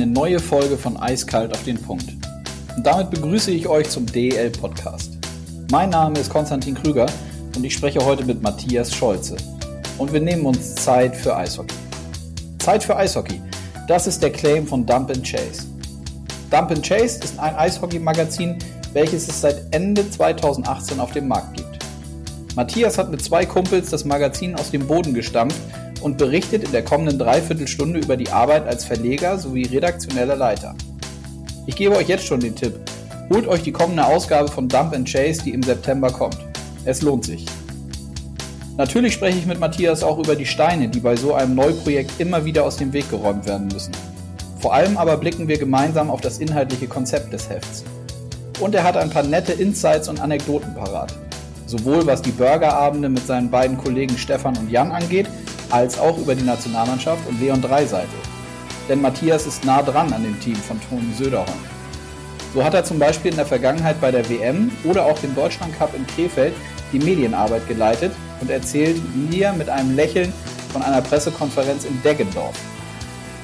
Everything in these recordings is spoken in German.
eine neue Folge von Eiskalt auf den Punkt. Und damit begrüße ich euch zum DEL Podcast. Mein Name ist Konstantin Krüger und ich spreche heute mit Matthias Scholze. Und wir nehmen uns Zeit für Eishockey. Zeit für Eishockey. Das ist der Claim von Dump Chase. Dump Chase ist ein Eishockey-Magazin, welches es seit Ende 2018 auf dem Markt gibt. Matthias hat mit zwei Kumpels das Magazin aus dem Boden gestampft und berichtet in der kommenden Dreiviertelstunde über die Arbeit als Verleger sowie redaktioneller Leiter. Ich gebe euch jetzt schon den Tipp. Holt euch die kommende Ausgabe von Dump and Chase, die im September kommt. Es lohnt sich. Natürlich spreche ich mit Matthias auch über die Steine, die bei so einem Neuprojekt immer wieder aus dem Weg geräumt werden müssen. Vor allem aber blicken wir gemeinsam auf das inhaltliche Konzept des Hefts. Und er hat ein paar nette Insights und Anekdoten parat. Sowohl was die Burgerabende mit seinen beiden Kollegen Stefan und Jan angeht, als auch über die Nationalmannschaft und Leon Dreiseitel. Denn Matthias ist nah dran an dem Team von Toni Söderholm. So hat er zum Beispiel in der Vergangenheit bei der WM oder auch dem Deutschland Cup in Krefeld die Medienarbeit geleitet und erzählt mir mit einem Lächeln von einer Pressekonferenz in Deggendorf.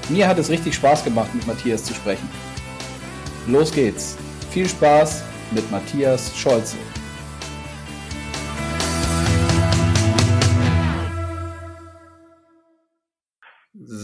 Mir hat es richtig Spaß gemacht, mit Matthias zu sprechen. Los geht's. Viel Spaß mit Matthias Scholze.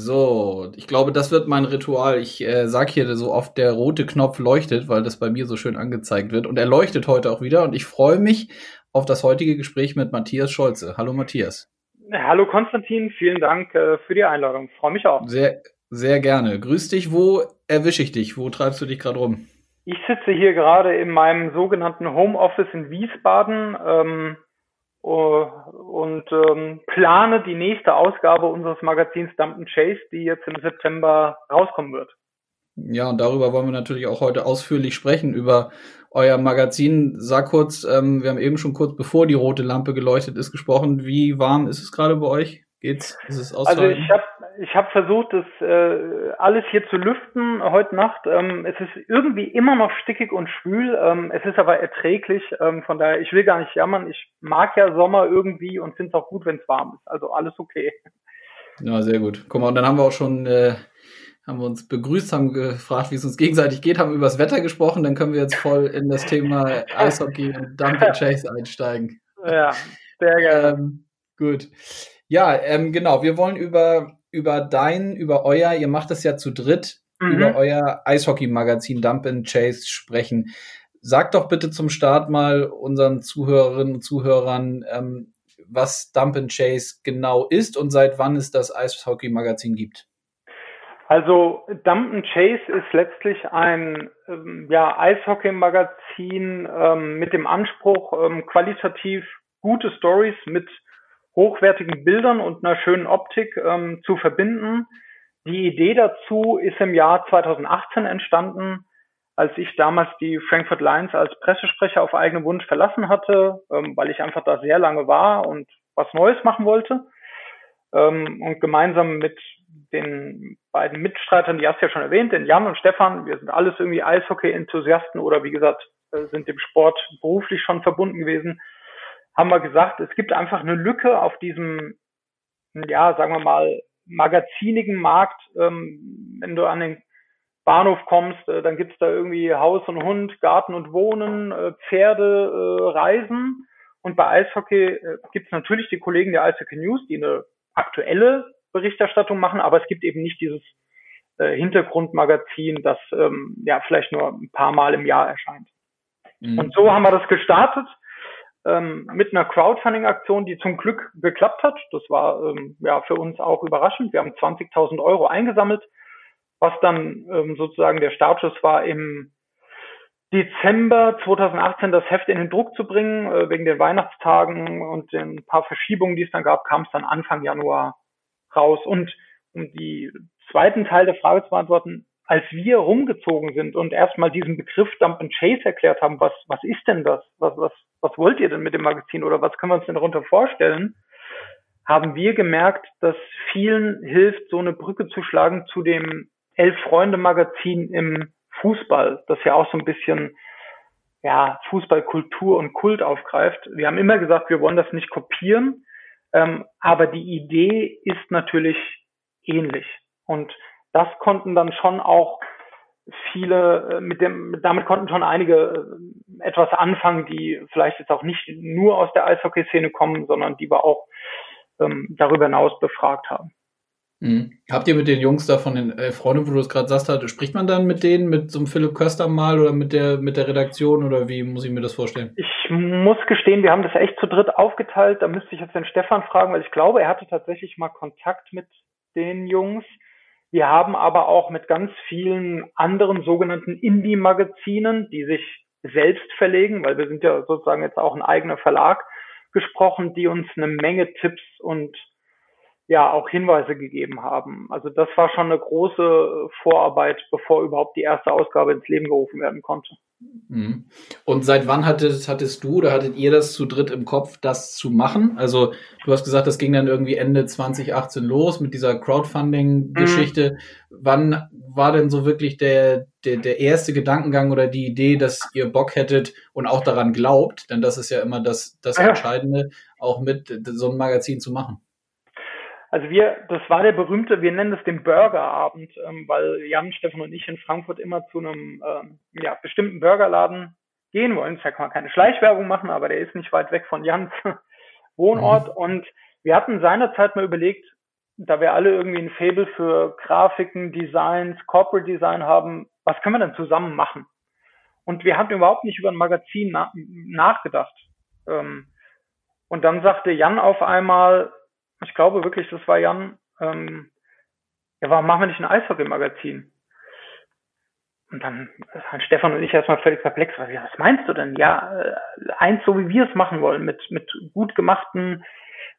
So, ich glaube, das wird mein Ritual. Ich äh, sag hier so oft, der rote Knopf leuchtet, weil das bei mir so schön angezeigt wird. Und er leuchtet heute auch wieder. Und ich freue mich auf das heutige Gespräch mit Matthias Scholze. Hallo Matthias. Hallo Konstantin, vielen Dank äh, für die Einladung. Freue mich auch. Sehr, sehr gerne. Grüß dich. Wo erwische ich dich? Wo treibst du dich gerade rum? Ich sitze hier gerade in meinem sogenannten Homeoffice in Wiesbaden. Ähm, und ähm, plane die nächste Ausgabe unseres Magazins Dump Chase, die jetzt im September rauskommen wird. Ja, und darüber wollen wir natürlich auch heute ausführlich sprechen, über euer Magazin. Sag kurz, ähm, wir haben eben schon kurz bevor die rote Lampe geleuchtet ist gesprochen. Wie warm ist es gerade bei euch? Geht's? Ist es Also ich habe ich habe versucht, das äh, alles hier zu lüften heute Nacht. Ähm, es ist irgendwie immer noch stickig und schwül. Ähm, es ist aber erträglich. Ähm, von daher, ich will gar nicht jammern. Ich mag ja Sommer irgendwie und finde es auch gut, wenn es warm ist. Also alles okay. Ja, sehr gut. Guck mal, und dann haben wir auch schon, äh, haben wir uns begrüßt, haben gefragt, wie es uns gegenseitig geht, haben über das Wetter gesprochen. Dann können wir jetzt voll in das Thema Eishockey und Dump Chase einsteigen. Ja, sehr gerne. Ähm, gut. Ja, ähm, genau. Wir wollen über, über dein, über euer, ihr macht es ja zu dritt, mhm. über euer Eishockey-Magazin Dump and Chase sprechen. Sag doch bitte zum Start mal unseren Zuhörerinnen und Zuhörern, ähm, was Dump and Chase genau ist und seit wann es das Eishockey-Magazin gibt. Also Dump and Chase ist letztlich ein ähm, ja, Eishockey-Magazin ähm, mit dem Anspruch, ähm, qualitativ gute Stories mit hochwertigen Bildern und einer schönen Optik ähm, zu verbinden. Die Idee dazu ist im Jahr 2018 entstanden, als ich damals die Frankfurt Lions als Pressesprecher auf eigenen Wunsch verlassen hatte, ähm, weil ich einfach da sehr lange war und was Neues machen wollte. Ähm, und gemeinsam mit den beiden Mitstreitern, die hast du ja schon erwähnt, den Jan und Stefan, wir sind alles irgendwie Eishockey-Enthusiasten oder wie gesagt, äh, sind dem Sport beruflich schon verbunden gewesen, haben wir gesagt, es gibt einfach eine Lücke auf diesem, ja, sagen wir mal, magazinigen Markt. Ähm, wenn du an den Bahnhof kommst, äh, dann gibt's da irgendwie Haus und Hund, Garten und Wohnen, äh, Pferde, äh, Reisen. Und bei Eishockey äh, gibt's natürlich die Kollegen der Eishockey News, die eine aktuelle Berichterstattung machen, aber es gibt eben nicht dieses äh, Hintergrundmagazin, das ähm, ja vielleicht nur ein paar Mal im Jahr erscheint. Mhm. Und so haben wir das gestartet ähm, mit einer Crowdfunding-Aktion, die zum Glück geklappt hat. Das war ähm, ja für uns auch überraschend. Wir haben 20.000 Euro eingesammelt, was dann ähm, sozusagen der Startschuss war im Dezember 2018 das Heft in den Druck zu bringen. Äh, wegen den Weihnachtstagen und den paar Verschiebungen, die es dann gab, kam es dann Anfang Januar raus. Und um die zweiten Teil der Frage zu beantworten, als wir rumgezogen sind und erstmal diesen Begriff Dump and Chase erklärt haben, was, was ist denn das? Was, was, was wollt ihr denn mit dem Magazin oder was können wir uns denn darunter vorstellen? Haben wir gemerkt, dass vielen hilft, so eine Brücke zu schlagen zu dem Elf-Freunde-Magazin im Fußball, das ja auch so ein bisschen ja, Fußballkultur und Kult aufgreift. Wir haben immer gesagt, wir wollen das nicht kopieren, ähm, aber die Idee ist natürlich ähnlich. Und das konnten dann schon auch viele, äh, mit dem, damit konnten schon einige äh, etwas anfangen, die vielleicht jetzt auch nicht nur aus der Eishockey-Szene kommen, sondern die wir auch ähm, darüber hinaus befragt haben. Mhm. Habt ihr mit den Jungs da von den äh, Freunden, wo du es gerade sagst, hat, spricht man dann mit denen, mit so einem Philipp Köster mal oder mit der, mit der Redaktion oder wie muss ich mir das vorstellen? Ich muss gestehen, wir haben das echt zu dritt aufgeteilt. Da müsste ich jetzt den Stefan fragen, weil ich glaube, er hatte tatsächlich mal Kontakt mit den Jungs. Wir haben aber auch mit ganz vielen anderen sogenannten Indie-Magazinen, die sich selbst verlegen, weil wir sind ja sozusagen jetzt auch ein eigener Verlag, gesprochen, die uns eine Menge Tipps und ja auch Hinweise gegeben haben. Also das war schon eine große Vorarbeit, bevor überhaupt die erste Ausgabe ins Leben gerufen werden konnte. Mhm. Und seit wann hattest, hattest du oder hattet ihr das zu dritt im Kopf, das zu machen? Also du hast gesagt, das ging dann irgendwie Ende 2018 los mit dieser Crowdfunding-Geschichte. Mhm. Wann war denn so wirklich der, der, der erste Gedankengang oder die Idee, dass ihr Bock hättet und auch daran glaubt, denn das ist ja immer das, das Entscheidende, auch mit so ein Magazin zu machen? Also wir, das war der berühmte, wir nennen es den Burgerabend, ähm, weil Jan, Stefan und ich in Frankfurt immer zu einem ähm, ja, bestimmten Burgerladen gehen wollen. Da kann man keine Schleichwerbung machen, aber der ist nicht weit weg von Jans Wohnort. Mhm. Und wir hatten seinerzeit mal überlegt, da wir alle irgendwie ein Fable für Grafiken, Designs, Corporate Design haben, was können wir denn zusammen machen? Und wir hatten überhaupt nicht über ein Magazin na nachgedacht. Ähm, und dann sagte Jan auf einmal, ich glaube wirklich, das war Jan, ähm, ja, warum machen wir nicht ein Eishockey-Magazin? Und dann waren Stefan und ich erstmal völlig perplex. Was meinst du denn? Ja, äh, eins so wie wir es machen wollen, mit, mit gut gemachten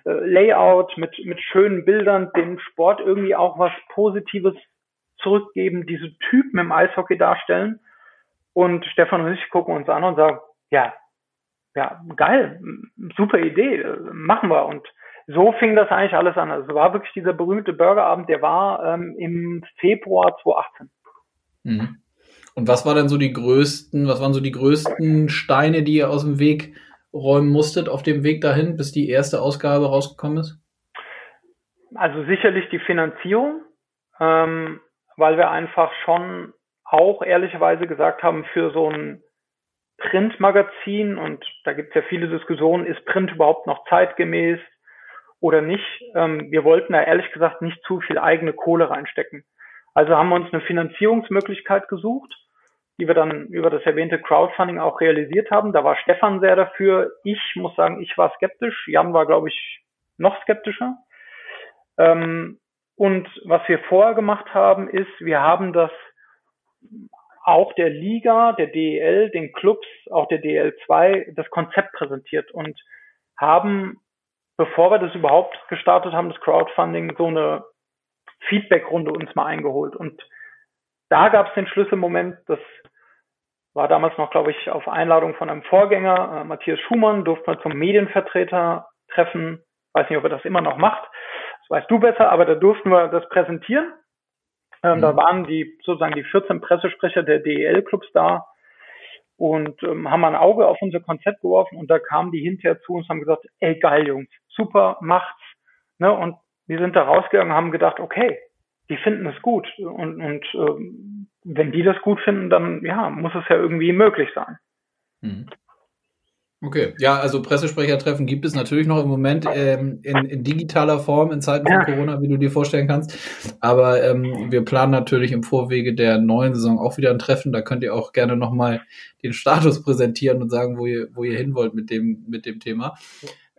äh, Layout, mit, mit schönen Bildern, dem Sport irgendwie auch was Positives zurückgeben, diese Typen im Eishockey darstellen. Und Stefan und ich gucken uns an und sagen, ja, ja, geil, super Idee, machen wir. Und so fing das eigentlich alles an. Also es war wirklich dieser berühmte Burgerabend, der war ähm, im Februar 2018. Mhm. Und was war denn so die größten, was waren so die größten Steine, die ihr aus dem Weg räumen musstet auf dem Weg dahin, bis die erste Ausgabe rausgekommen ist? Also sicherlich die Finanzierung, ähm, weil wir einfach schon auch ehrlicherweise gesagt haben, für so ein Printmagazin, und da gibt es ja viele Diskussionen, ist Print überhaupt noch zeitgemäß? Oder nicht. Ähm, wir wollten da ehrlich gesagt nicht zu viel eigene Kohle reinstecken. Also haben wir uns eine Finanzierungsmöglichkeit gesucht, die wir dann über das erwähnte Crowdfunding auch realisiert haben. Da war Stefan sehr dafür. Ich muss sagen, ich war skeptisch. Jan war, glaube ich, noch skeptischer. Ähm, und was wir vorher gemacht haben, ist, wir haben das auch der Liga, der DEL, den Clubs, auch der DL2, das Konzept präsentiert und haben bevor wir das überhaupt gestartet haben, das Crowdfunding, so eine Feedback-Runde uns mal eingeholt. Und da gab es den Schlüsselmoment, das war damals noch, glaube ich, auf Einladung von einem Vorgänger, äh, Matthias Schumann, durfte man zum Medienvertreter treffen. Weiß nicht, ob er das immer noch macht. Das weißt du besser, aber da durften wir das präsentieren. Ähm, mhm. Da waren die sozusagen die 14 Pressesprecher der DEL-Clubs da und ähm, haben ein Auge auf unser Konzept geworfen und da kamen die hinterher zu uns und haben gesagt, ey geil Jungs, super, macht's. Ne? Und wir sind da rausgegangen und haben gedacht, okay, die finden es gut. Und, und ähm, wenn die das gut finden, dann ja, muss es ja irgendwie möglich sein. Mhm. Okay, ja, also Pressesprechertreffen gibt es natürlich noch im Moment ähm, in, in, digitaler Form in Zeiten von. Corona, wie du dir vorstellen kannst. Aber ähm, wir planen natürlich im Vorwege der neuen Saison auch wieder ein Treffen. Da könnt ihr auch gerne nochmal den Status präsentieren und sagen, wo ihr, wo ihr hin wollt mit dem, mit dem Thema.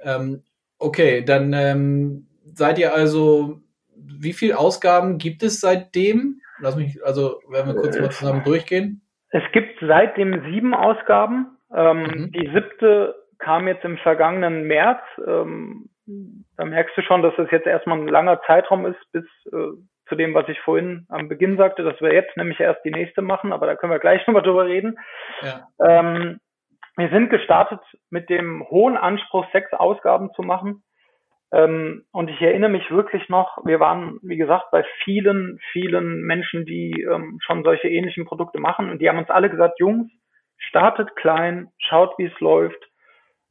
Ähm, okay, dann ähm, seid ihr also, wie viele Ausgaben gibt es seitdem? Lass mich, also werden wir kurz mal zusammen durchgehen. Es gibt seitdem sieben Ausgaben. Ähm, mhm. Die siebte kam jetzt im vergangenen März. Ähm, da merkst du schon, dass das jetzt erstmal ein langer Zeitraum ist, bis äh, zu dem, was ich vorhin am Beginn sagte, dass wir jetzt nämlich erst die nächste machen, aber da können wir gleich nochmal drüber reden. Ja. Ähm, wir sind gestartet mit dem hohen Anspruch, sechs Ausgaben zu machen. Ähm, und ich erinnere mich wirklich noch, wir waren, wie gesagt, bei vielen, vielen Menschen, die ähm, schon solche ähnlichen Produkte machen. Und die haben uns alle gesagt, Jungs, startet klein, schaut, wie es läuft.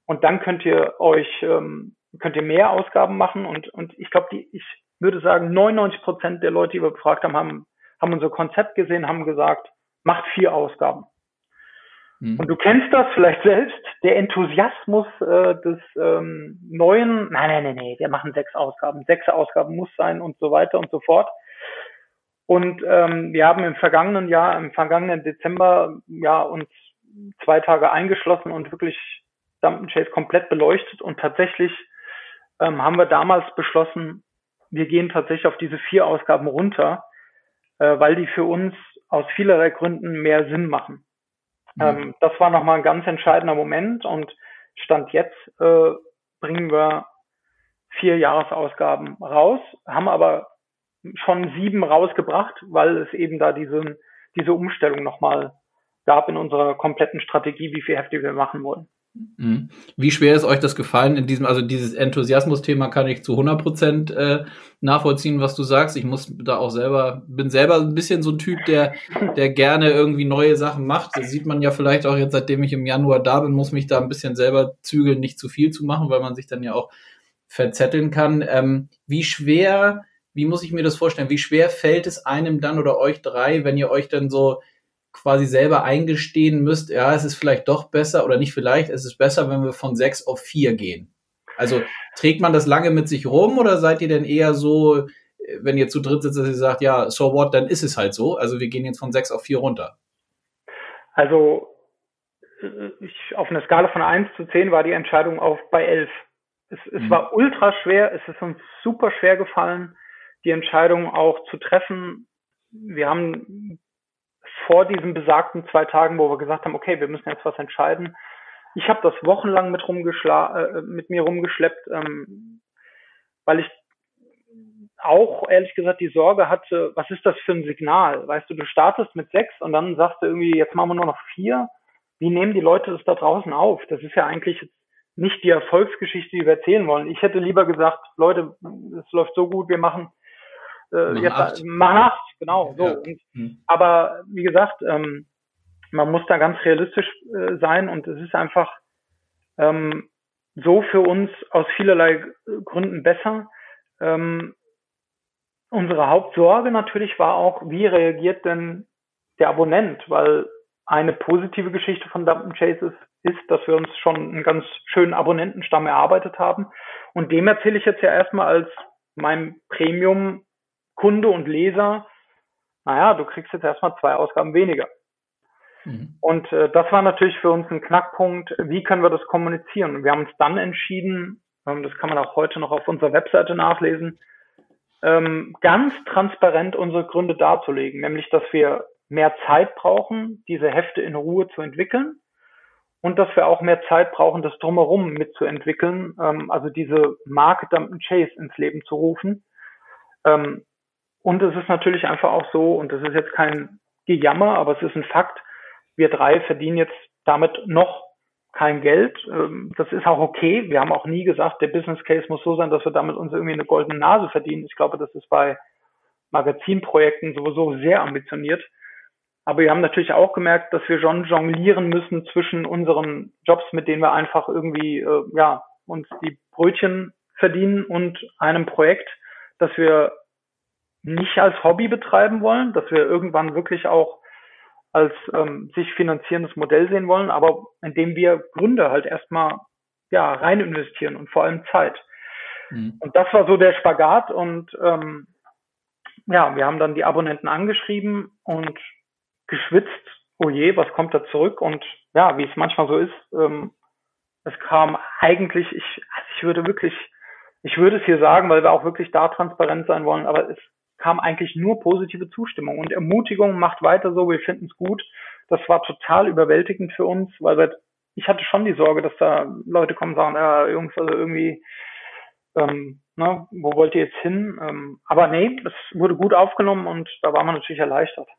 Und dann könnt ihr euch, ähm, könnt ihr mehr Ausgaben machen. Und, und ich glaube, die, ich würde sagen, 99 Prozent der Leute, die wir befragt haben, haben, haben unser Konzept gesehen, haben gesagt, macht vier Ausgaben. Mhm. Und du kennst das vielleicht selbst, der Enthusiasmus äh, des ähm, neuen, nein, nein, nein, nein, wir machen sechs Ausgaben, sechs Ausgaben muss sein und so weiter und so fort. Und ähm, wir haben im vergangenen Jahr, im vergangenen Dezember, ja, uns zwei Tage eingeschlossen und wirklich Dump Chase komplett beleuchtet und tatsächlich ähm, haben wir damals beschlossen, wir gehen tatsächlich auf diese vier Ausgaben runter, äh, weil die für uns aus vielerlei Gründen mehr Sinn machen. Ähm, das war nochmal ein ganz entscheidender Moment und Stand jetzt äh, bringen wir vier Jahresausgaben raus, haben aber schon sieben rausgebracht, weil es eben da diese, diese Umstellung nochmal gab in unserer kompletten Strategie, wie viel Hefte wir machen wollen. Mhm. Wie schwer ist euch das gefallen in diesem, also dieses Enthusiasmus-Thema kann ich zu 100 Prozent äh, nachvollziehen, was du sagst. Ich muss da auch selber, bin selber ein bisschen so ein Typ, der, der gerne irgendwie neue Sachen macht. Das sieht man ja vielleicht auch jetzt, seitdem ich im Januar da bin, muss mich da ein bisschen selber zügeln, nicht zu viel zu machen, weil man sich dann ja auch verzetteln kann. Ähm, wie schwer, wie muss ich mir das vorstellen? Wie schwer fällt es einem dann oder euch drei, wenn ihr euch dann so quasi selber eingestehen müsst, ja, es ist vielleicht doch besser oder nicht vielleicht, es ist besser, wenn wir von sechs auf vier gehen. Also trägt man das lange mit sich rum oder seid ihr denn eher so, wenn ihr zu dritt sitzt, dass ihr sagt, ja, so what, dann ist es halt so. Also wir gehen jetzt von sechs auf vier runter. Also ich, auf einer Skala von eins zu zehn war die Entscheidung auf bei elf. Es, es mhm. war ultra schwer, es ist uns super schwer gefallen, die Entscheidung auch zu treffen. Wir haben vor diesen besagten zwei Tagen, wo wir gesagt haben, okay, wir müssen jetzt was entscheiden. Ich habe das wochenlang mit, rumgeschla äh, mit mir rumgeschleppt, ähm, weil ich auch ehrlich gesagt die Sorge hatte, was ist das für ein Signal? Weißt du, du startest mit sechs und dann sagst du irgendwie, jetzt machen wir nur noch vier. Wie nehmen die Leute das da draußen auf? Das ist ja eigentlich nicht die Erfolgsgeschichte, die wir erzählen wollen. Ich hätte lieber gesagt, Leute, es läuft so gut, wir machen äh, jetzt acht. machen acht, genau. So. Ja. Und, hm. Aber wie gesagt, ähm, man muss da ganz realistisch äh, sein und es ist einfach ähm, so für uns aus vielerlei Gründen besser. Ähm, unsere Hauptsorge natürlich war auch, wie reagiert denn der Abonnent, weil eine positive Geschichte von Dump Chase ist, ist, dass wir uns schon einen ganz schönen Abonnentenstamm erarbeitet haben. Und dem erzähle ich jetzt ja erstmal als mein Premium Kunde und Leser, naja, du kriegst jetzt erstmal zwei Ausgaben weniger. Mhm. Und äh, das war natürlich für uns ein Knackpunkt, wie können wir das kommunizieren? Und wir haben uns dann entschieden, ähm, das kann man auch heute noch auf unserer Webseite nachlesen, ähm, ganz transparent unsere Gründe darzulegen, nämlich dass wir mehr Zeit brauchen, diese Hefte in Ruhe zu entwickeln und dass wir auch mehr Zeit brauchen, das drumherum mitzuentwickeln, ähm, also diese Marke Dump Chase ins Leben zu rufen. Ähm, und es ist natürlich einfach auch so, und das ist jetzt kein Gejammer, aber es ist ein Fakt, wir drei verdienen jetzt damit noch kein Geld. Ähm, das ist auch okay. Wir haben auch nie gesagt, der Business Case muss so sein, dass wir damit uns irgendwie eine goldene Nase verdienen. Ich glaube, das ist bei Magazinprojekten sowieso sehr ambitioniert. Aber wir haben natürlich auch gemerkt, dass wir schon jonglieren müssen zwischen unseren Jobs, mit denen wir einfach irgendwie, äh, ja, uns die Brötchen verdienen und einem Projekt, das wir nicht als Hobby betreiben wollen, dass wir irgendwann wirklich auch als ähm, sich finanzierendes Modell sehen wollen, aber indem wir Gründe halt erstmal ja rein investieren und vor allem Zeit. Mhm. Und das war so der Spagat und ähm, ja, wir haben dann die Abonnenten angeschrieben und geschwitzt, oh je, was kommt da zurück? Und ja, wie es manchmal so ist, ähm, es kam eigentlich, ich, also ich würde wirklich, ich würde es hier sagen, weil wir auch wirklich da transparent sein wollen, aber es kam eigentlich nur positive Zustimmung und Ermutigung, macht weiter so, wir finden es gut. Das war total überwältigend für uns, weil wir, ich hatte schon die Sorge, dass da Leute kommen und sagen, ja, Jungs, also irgendwie, ähm, ne, wo wollt ihr jetzt hin? Ähm, aber nee, es wurde gut aufgenommen und da war man natürlich erleichtert.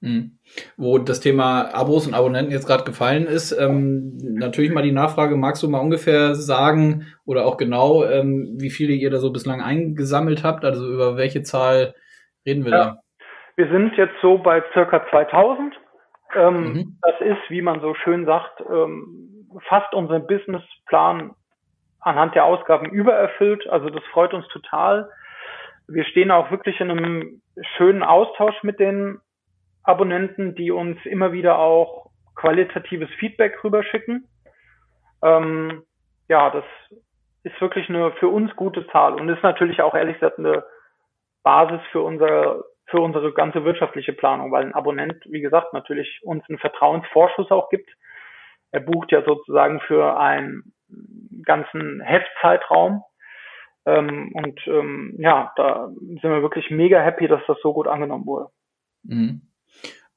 Mhm. Wo das Thema Abos und Abonnenten jetzt gerade gefallen ist, ähm, natürlich mal die Nachfrage, magst du mal ungefähr sagen oder auch genau, ähm, wie viele ihr da so bislang eingesammelt habt? Also über welche Zahl reden wir ja. da? Wir sind jetzt so bei circa 2000. Ähm, mhm. Das ist, wie man so schön sagt, ähm, fast unseren Businessplan anhand der Ausgaben übererfüllt. Also das freut uns total. wir stehen auch wirklich in einem schönen Austausch mit den Abonnenten, die uns immer wieder auch qualitatives Feedback rüberschicken. Ähm, ja, das ist wirklich eine für uns gute Zahl und ist natürlich auch ehrlich gesagt eine Basis für unser für unsere ganze wirtschaftliche Planung, weil ein Abonnent, wie gesagt, natürlich uns einen Vertrauensvorschuss auch gibt. Er bucht ja sozusagen für einen ganzen Heftzeitraum. Ähm, und ähm, ja, da sind wir wirklich mega happy, dass das so gut angenommen wurde. Mhm.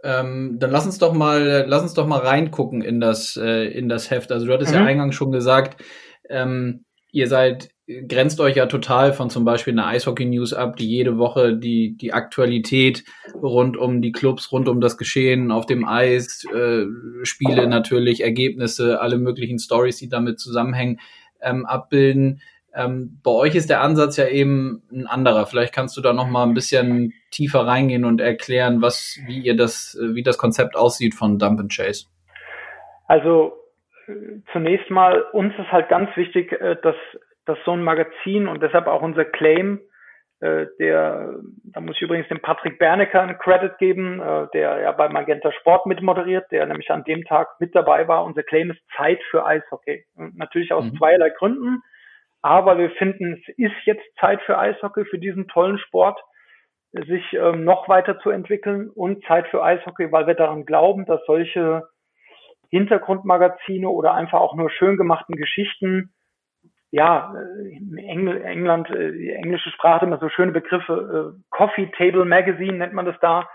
Ähm, dann lass uns doch mal, lass uns doch mal reingucken in das, äh, in das Heft. Also du hattest mhm. ja eingangs schon gesagt, ähm, ihr seid, grenzt euch ja total von zum Beispiel einer Eishockey News ab, die jede Woche die, die Aktualität rund um die Clubs, rund um das Geschehen auf dem Eis, äh, Spiele natürlich, Ergebnisse, alle möglichen Stories, die damit zusammenhängen, ähm, abbilden. Ähm, bei euch ist der Ansatz ja eben ein anderer. Vielleicht kannst du da noch mal ein bisschen tiefer reingehen und erklären, was, wie ihr das, wie das Konzept aussieht von Dump and Chase. Also zunächst mal, uns ist halt ganz wichtig, äh, dass, dass so ein Magazin und deshalb auch unser Claim, äh, der, da muss ich übrigens dem Patrick Bernecker einen Credit geben, äh, der ja bei Magenta Sport mitmoderiert, der nämlich an dem Tag mit dabei war. Unser Claim ist Zeit für Eishockey. Und natürlich aus mhm. zweierlei Gründen. Aber wir finden, es ist jetzt Zeit für Eishockey, für diesen tollen Sport, sich ähm, noch weiter zu entwickeln und Zeit für Eishockey, weil wir daran glauben, dass solche Hintergrundmagazine oder einfach auch nur schön gemachten Geschichten. Ja, in Engl England, äh, die englische Sprache hat immer so schöne Begriffe, äh, Coffee Table Magazine nennt man das da,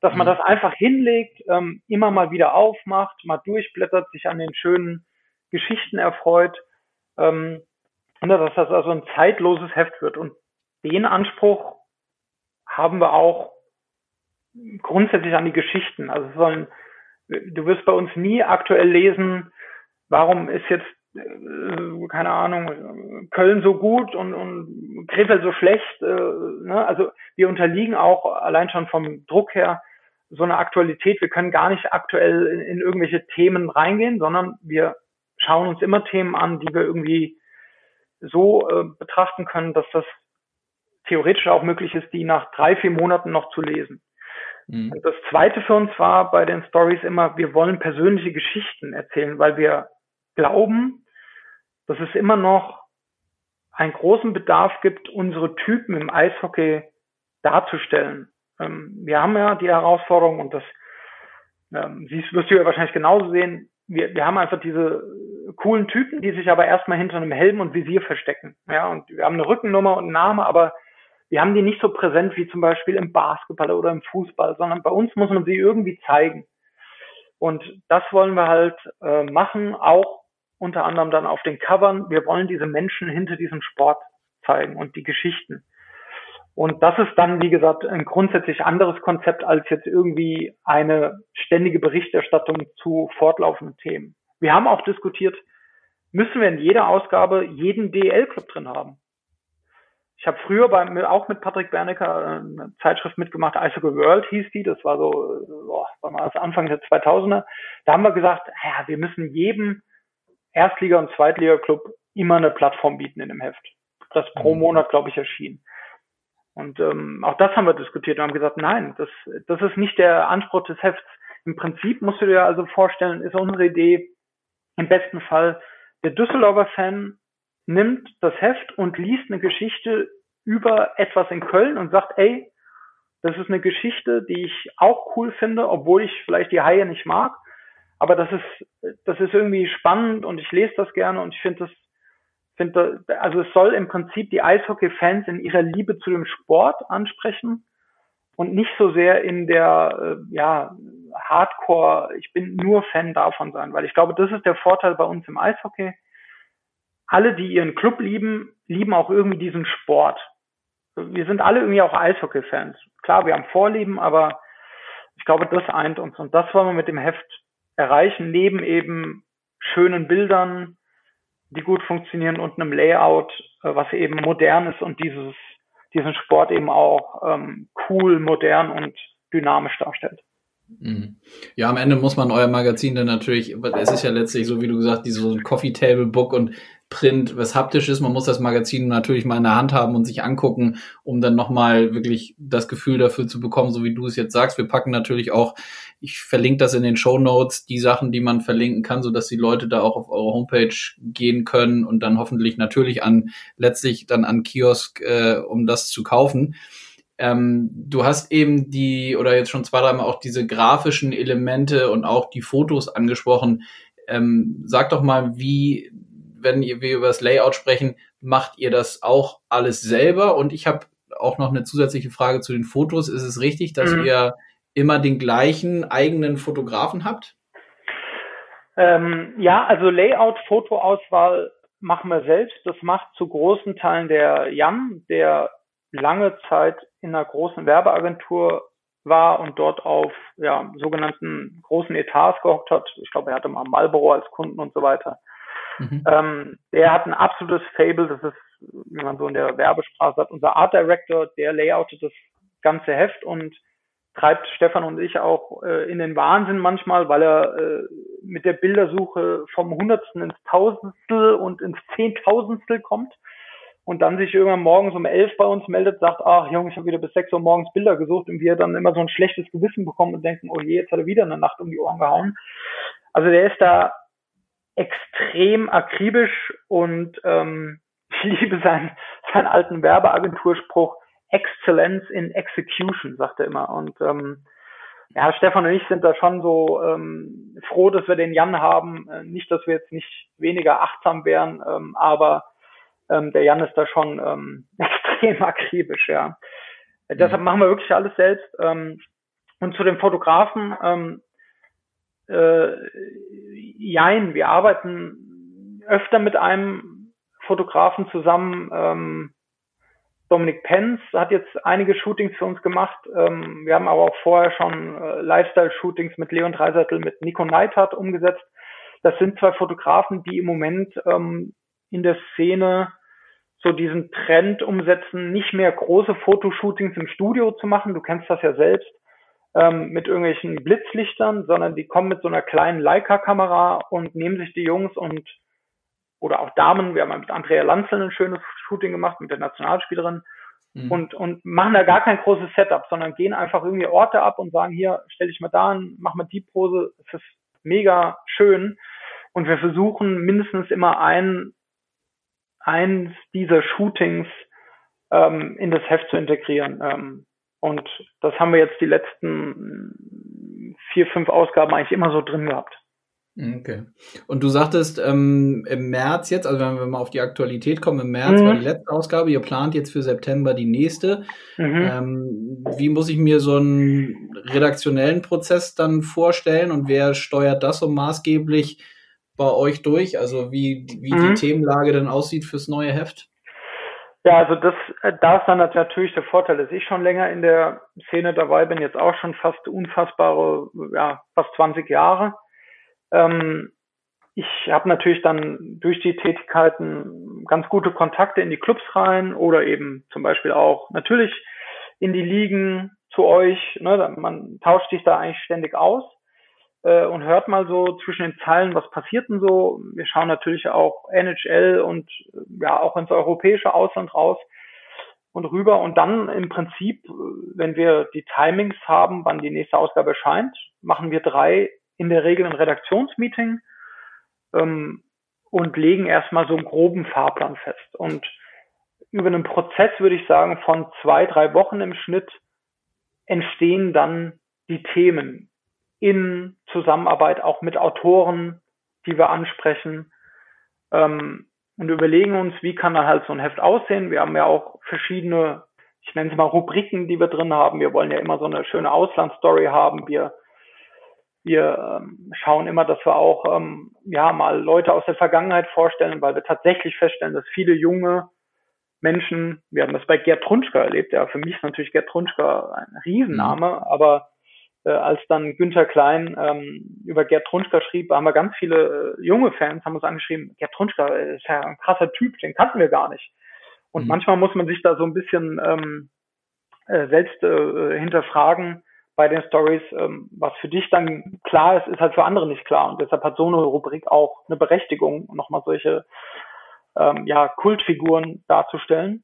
dass man mhm. das einfach hinlegt, ähm, immer mal wieder aufmacht, mal durchblättert, sich an den schönen Geschichten erfreut, ähm, und dass das also ein zeitloses Heft wird. Und den Anspruch haben wir auch grundsätzlich an die Geschichten. Also sollen du wirst bei uns nie aktuell lesen, warum ist jetzt, äh, keine Ahnung, Köln so gut und, und Krefeld so schlecht. Äh, ne? Also wir unterliegen auch allein schon vom Druck her so eine Aktualität. Wir können gar nicht aktuell in, in irgendwelche Themen reingehen, sondern wir schauen uns immer Themen an, die wir irgendwie so äh, betrachten können, dass das theoretisch auch möglich ist, die nach drei, vier Monaten noch zu lesen. Mhm. Und das zweite für uns war bei den Stories immer, wir wollen persönliche Geschichten erzählen, weil wir glauben, dass es immer noch einen großen Bedarf gibt, unsere Typen im Eishockey darzustellen. Ähm, wir haben ja die Herausforderung und das ähm, siehst, wirst du ja wahrscheinlich genauso sehen. Wir, wir haben einfach diese coolen Typen, die sich aber erstmal hinter einem Helm und Visier verstecken. Ja, und wir haben eine Rückennummer und einen Namen, aber wir haben die nicht so präsent wie zum Beispiel im Basketball oder im Fußball, sondern bei uns muss man sie irgendwie zeigen. Und das wollen wir halt äh, machen, auch unter anderem dann auf den Covern. Wir wollen diese Menschen hinter diesem Sport zeigen und die Geschichten. Und das ist dann, wie gesagt, ein grundsätzlich anderes Konzept als jetzt irgendwie eine ständige Berichterstattung zu fortlaufenden Themen. Wir haben auch diskutiert, müssen wir in jeder Ausgabe jeden DL-Club drin haben? Ich habe früher bei, auch mit Patrick Bernecker äh, eine Zeitschrift mitgemacht, Eishockey World hieß die, das war so, boah, war mal das Anfang der 2000er. Da haben wir gesagt, ja, wir müssen jedem Erstliga- und Zweitliga-Club immer eine Plattform bieten in dem Heft. Das pro mhm. Monat, glaube ich, erschien. Und ähm, auch das haben wir diskutiert und haben gesagt, nein, das, das ist nicht der Anspruch des Hefts. Im Prinzip musst du dir also vorstellen, ist unsere Idee im besten Fall, der Düsseldorfer Fan nimmt das Heft und liest eine Geschichte über etwas in Köln und sagt, ey, das ist eine Geschichte, die ich auch cool finde, obwohl ich vielleicht die Haie nicht mag. Aber das ist, das ist irgendwie spannend und ich lese das gerne und ich finde das, finde, also es soll im Prinzip die Eishockey-Fans in ihrer Liebe zu dem Sport ansprechen und nicht so sehr in der, äh, ja, Hardcore, ich bin nur Fan davon sein, weil ich glaube, das ist der Vorteil bei uns im Eishockey alle, die ihren Club lieben, lieben auch irgendwie diesen Sport. Wir sind alle irgendwie auch Eishockey-Fans. Klar, wir haben Vorlieben, aber ich glaube, das eint uns. Und das wollen wir mit dem Heft erreichen, neben eben schönen Bildern, die gut funktionieren und einem Layout, äh, was eben modern ist und dieses, diesen Sport eben auch ähm, cool, modern und dynamisch darstellt. Mhm. Ja, am Ende muss man euer Magazin dann natürlich, es ist ja letztlich so, wie du gesagt, dieses so ein Coffee Table Book und Print, was haptisch ist. Man muss das Magazin natürlich mal in der Hand haben und sich angucken, um dann nochmal wirklich das Gefühl dafür zu bekommen, so wie du es jetzt sagst. Wir packen natürlich auch, ich verlinke das in den Show Notes, die Sachen, die man verlinken kann, so dass die Leute da auch auf eure Homepage gehen können und dann hoffentlich natürlich an, letztlich dann an Kiosk, äh, um das zu kaufen. Ähm, du hast eben die, oder jetzt schon zwei, dreimal auch diese grafischen Elemente und auch die Fotos angesprochen. Ähm, sag doch mal, wie wenn wir über das Layout sprechen, macht ihr das auch alles selber? Und ich habe auch noch eine zusätzliche Frage zu den Fotos. Ist es richtig, dass mhm. ihr immer den gleichen eigenen Fotografen habt? Ähm, ja, also Layout, Fotoauswahl machen wir selbst. Das macht zu großen Teilen der Jan, der lange Zeit in einer großen Werbeagentur war und dort auf ja, sogenannten großen Etats gehockt hat. Ich glaube, er hatte mal Marlboro als Kunden und so weiter. Mhm. Ähm, der hat ein absolutes Fable, das ist, wie man so in der Werbesprache sagt, unser Art Director, der layoutet das ganze Heft und treibt Stefan und ich auch äh, in den Wahnsinn manchmal, weil er äh, mit der Bildersuche vom Hundertsten ins Tausendstel und ins Zehntausendstel kommt und dann sich irgendwann morgens um elf bei uns meldet, sagt, ach Junge, ich habe wieder bis sechs Uhr morgens Bilder gesucht und wir dann immer so ein schlechtes Gewissen bekommen und denken, oh je, jetzt hat er wieder eine Nacht um die Ohren gehauen. Also der ist da extrem akribisch und ähm, ich liebe seinen, seinen alten Werbeagenturspruch, Excellence in Execution, sagt er immer. Und ähm, ja, Stefan und ich sind da schon so ähm, froh, dass wir den Jan haben. Äh, nicht, dass wir jetzt nicht weniger achtsam wären, ähm, aber ähm, der Jan ist da schon ähm, extrem akribisch, ja. Mhm. Deshalb machen wir wirklich alles selbst. Ähm, und zu den Fotografen, ähm, äh, jein, wir arbeiten öfter mit einem Fotografen zusammen. Ähm, Dominik Penz hat jetzt einige Shootings für uns gemacht. Ähm, wir haben aber auch vorher schon äh, Lifestyle-Shootings mit Leon Dreisattel, mit Nico Neidhardt umgesetzt. Das sind zwei Fotografen, die im Moment ähm, in der Szene so diesen Trend umsetzen, nicht mehr große Fotoshootings im Studio zu machen. Du kennst das ja selbst, ähm, mit irgendwelchen Blitzlichtern, sondern die kommen mit so einer kleinen Leica-Kamera und nehmen sich die Jungs und oder auch Damen, wir haben mit Andrea Lanzel ein schönes Shooting gemacht mit der Nationalspielerin mhm. und, und machen da gar kein großes Setup, sondern gehen einfach irgendwie Orte ab und sagen, hier, stell dich mal da an, mach mal die Pose, es ist mega schön. Und wir versuchen mindestens immer ein, eins dieser Shootings ähm, in das Heft zu integrieren. Ähm, und das haben wir jetzt die letzten vier, fünf Ausgaben eigentlich immer so drin gehabt. Okay. Und du sagtest ähm, im März jetzt, also wenn wir mal auf die Aktualität kommen, im März mhm. war die letzte Ausgabe, ihr plant jetzt für September die nächste. Mhm. Ähm, wie muss ich mir so einen redaktionellen Prozess dann vorstellen und wer steuert das so maßgeblich bei euch durch? Also wie, wie mhm. die Themenlage dann aussieht fürs neue Heft? Ja, also das, äh, da ist dann natürlich der Vorteil, dass ich schon länger in der Szene dabei bin, jetzt auch schon fast unfassbare, ja, fast 20 Jahre. Ähm, ich habe natürlich dann durch die Tätigkeiten ganz gute Kontakte in die Clubs rein oder eben zum Beispiel auch natürlich in die Ligen zu euch. Ne, man tauscht sich da eigentlich ständig aus äh, und hört mal so zwischen den Zeilen, was passiert denn so. Wir schauen natürlich auch NHL und ja auch ins europäische Ausland raus und rüber. Und dann im Prinzip, wenn wir die Timings haben, wann die nächste Ausgabe erscheint, machen wir drei in der Regel ein Redaktionsmeeting ähm, und legen erstmal so einen groben Fahrplan fest. Und über einen Prozess würde ich sagen, von zwei, drei Wochen im Schnitt entstehen dann die Themen in Zusammenarbeit auch mit Autoren, die wir ansprechen ähm, und überlegen uns, wie kann dann halt so ein Heft aussehen. Wir haben ja auch verschiedene, ich nenne es mal Rubriken, die wir drin haben. Wir wollen ja immer so eine schöne Auslandsstory haben. Wir wir ähm, schauen immer, dass wir auch ähm, ja mal Leute aus der Vergangenheit vorstellen, weil wir tatsächlich feststellen, dass viele junge Menschen, wir haben das bei Gerd Trunschka erlebt, ja, für mich ist natürlich Gerd Trunschka ein Riesenname, mhm. aber äh, als dann Günther Klein ähm, über Gerd Trunschka schrieb, haben wir ganz viele äh, junge Fans, haben uns angeschrieben, Gerd Trunschka ist ja ein krasser Typ, den kannten wir gar nicht. Und mhm. manchmal muss man sich da so ein bisschen ähm, äh, selbst äh, hinterfragen bei den Stories, ähm, was für dich dann klar ist, ist halt für andere nicht klar. Und deshalb hat so eine Rubrik auch eine Berechtigung, nochmal solche ähm, ja, Kultfiguren darzustellen.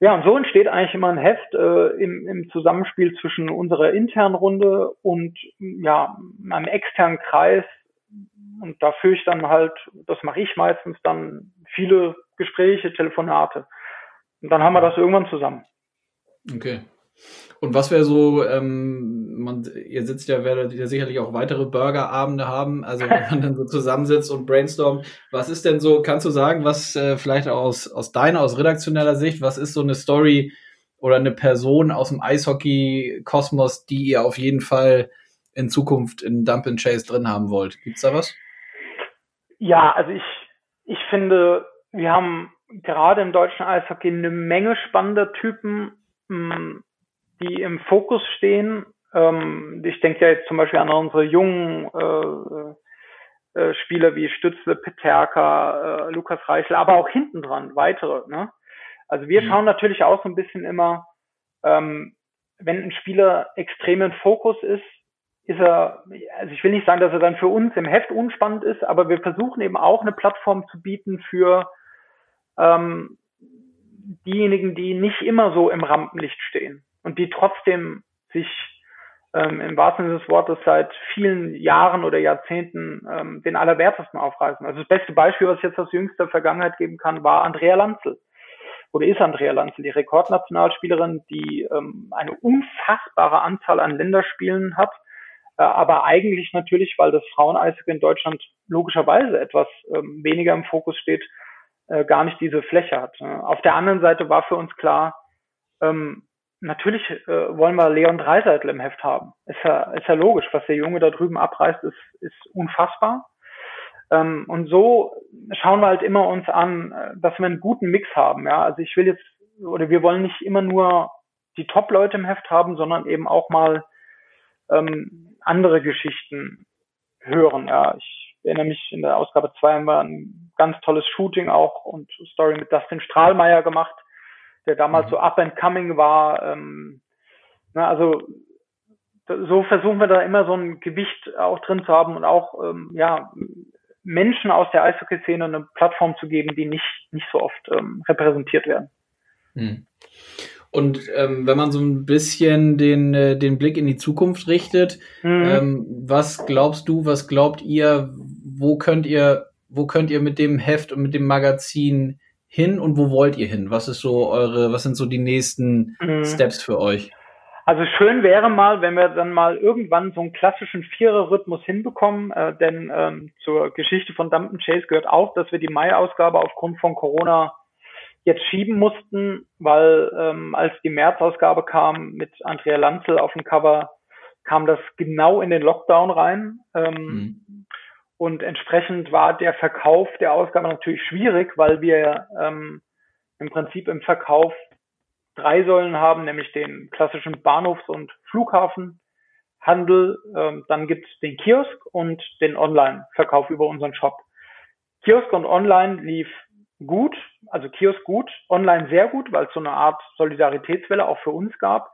Ja, und so entsteht eigentlich immer ein Heft äh, im, im Zusammenspiel zwischen unserer internen Runde und ja, einem externen Kreis. Und da führe ich dann halt, das mache ich meistens dann viele Gespräche, Telefonate. Und dann haben wir das irgendwann zusammen. Okay. Und was wäre so, ähm, man, ihr sitzt ja, werdet ihr sicherlich auch weitere Burgerabende haben, also wenn man dann so zusammensitzt und brainstormt, was ist denn so, kannst du sagen, was äh, vielleicht aus, aus deiner, aus redaktioneller Sicht, was ist so eine Story oder eine Person aus dem Eishockey-Kosmos, die ihr auf jeden Fall in Zukunft in Dump and Chase drin haben wollt? Gibt's da was? Ja, also ich, ich finde, wir haben gerade im deutschen Eishockey eine Menge spannender Typen, hm, die im Fokus stehen. Ähm, ich denke ja jetzt zum Beispiel an unsere jungen äh, äh, Spieler wie Stützle, Peterka, äh, Lukas Reichel, aber auch hinten dran weitere. Ne? Also wir mhm. schauen natürlich auch so ein bisschen immer, ähm, wenn ein Spieler extrem im Fokus ist, ist er, also ich will nicht sagen, dass er dann für uns im Heft unspannend ist, aber wir versuchen eben auch eine Plattform zu bieten für ähm, diejenigen, die nicht immer so im Rampenlicht stehen und die trotzdem sich ähm, im wahrsten Sinne des Wortes seit vielen Jahren oder Jahrzehnten ähm, den Allerwertesten aufreißen. Also das beste Beispiel, was ich jetzt aus jüngster Vergangenheit geben kann, war Andrea Lanzel. Oder ist Andrea Lanzel, die Rekordnationalspielerin, die ähm, eine unfassbare Anzahl an Länderspielen hat, äh, aber eigentlich natürlich, weil das Frauen-Eishockey in Deutschland logischerweise etwas ähm, weniger im Fokus steht, äh, gar nicht diese Fläche hat. Auf der anderen Seite war für uns klar, ähm, natürlich äh, wollen wir Leon Dreiseitel im Heft haben. Ist ja, ist ja logisch, was der Junge da drüben abreißt, ist, ist unfassbar. Ähm, und so schauen wir halt immer uns an, äh, dass wir einen guten Mix haben. Ja, also ich will jetzt oder wir wollen nicht immer nur die Top-Leute im Heft haben, sondern eben auch mal ähm, andere Geschichten hören. Ja, ich erinnere mich in der Ausgabe 2 haben wir ein ganz tolles Shooting auch und Story mit Dustin Strahlmeier gemacht der damals mhm. so up and coming war. Ähm, na, also so versuchen wir da immer so ein Gewicht auch drin zu haben und auch ähm, ja Menschen aus der Eishockey-Szene eine Plattform zu geben, die nicht nicht so oft ähm, repräsentiert werden. Mhm. Und ähm, wenn man so ein bisschen den, äh, den Blick in die Zukunft richtet, mhm. ähm, was glaubst du, was glaubt ihr, wo könnt ihr, wo könnt ihr mit dem Heft und mit dem Magazin hin und wo wollt ihr hin? Was ist so eure, was sind so die nächsten mhm. Steps für euch? Also schön wäre mal, wenn wir dann mal irgendwann so einen klassischen Vierer-Rhythmus hinbekommen, äh, denn ähm, zur Geschichte von Dump Chase gehört auch, dass wir die Mai-Ausgabe aufgrund von Corona jetzt schieben mussten, weil ähm, als die März-Ausgabe kam mit Andrea Lanzel auf dem Cover, kam das genau in den Lockdown rein. Ähm, mhm. Und entsprechend war der Verkauf der Ausgabe natürlich schwierig, weil wir ähm, im Prinzip im Verkauf drei Säulen haben, nämlich den klassischen Bahnhofs- und Flughafenhandel. Ähm, dann gibt es den Kiosk und den Online-Verkauf über unseren Shop. Kiosk und Online lief gut, also Kiosk gut, Online sehr gut, weil es so eine Art Solidaritätswelle auch für uns gab.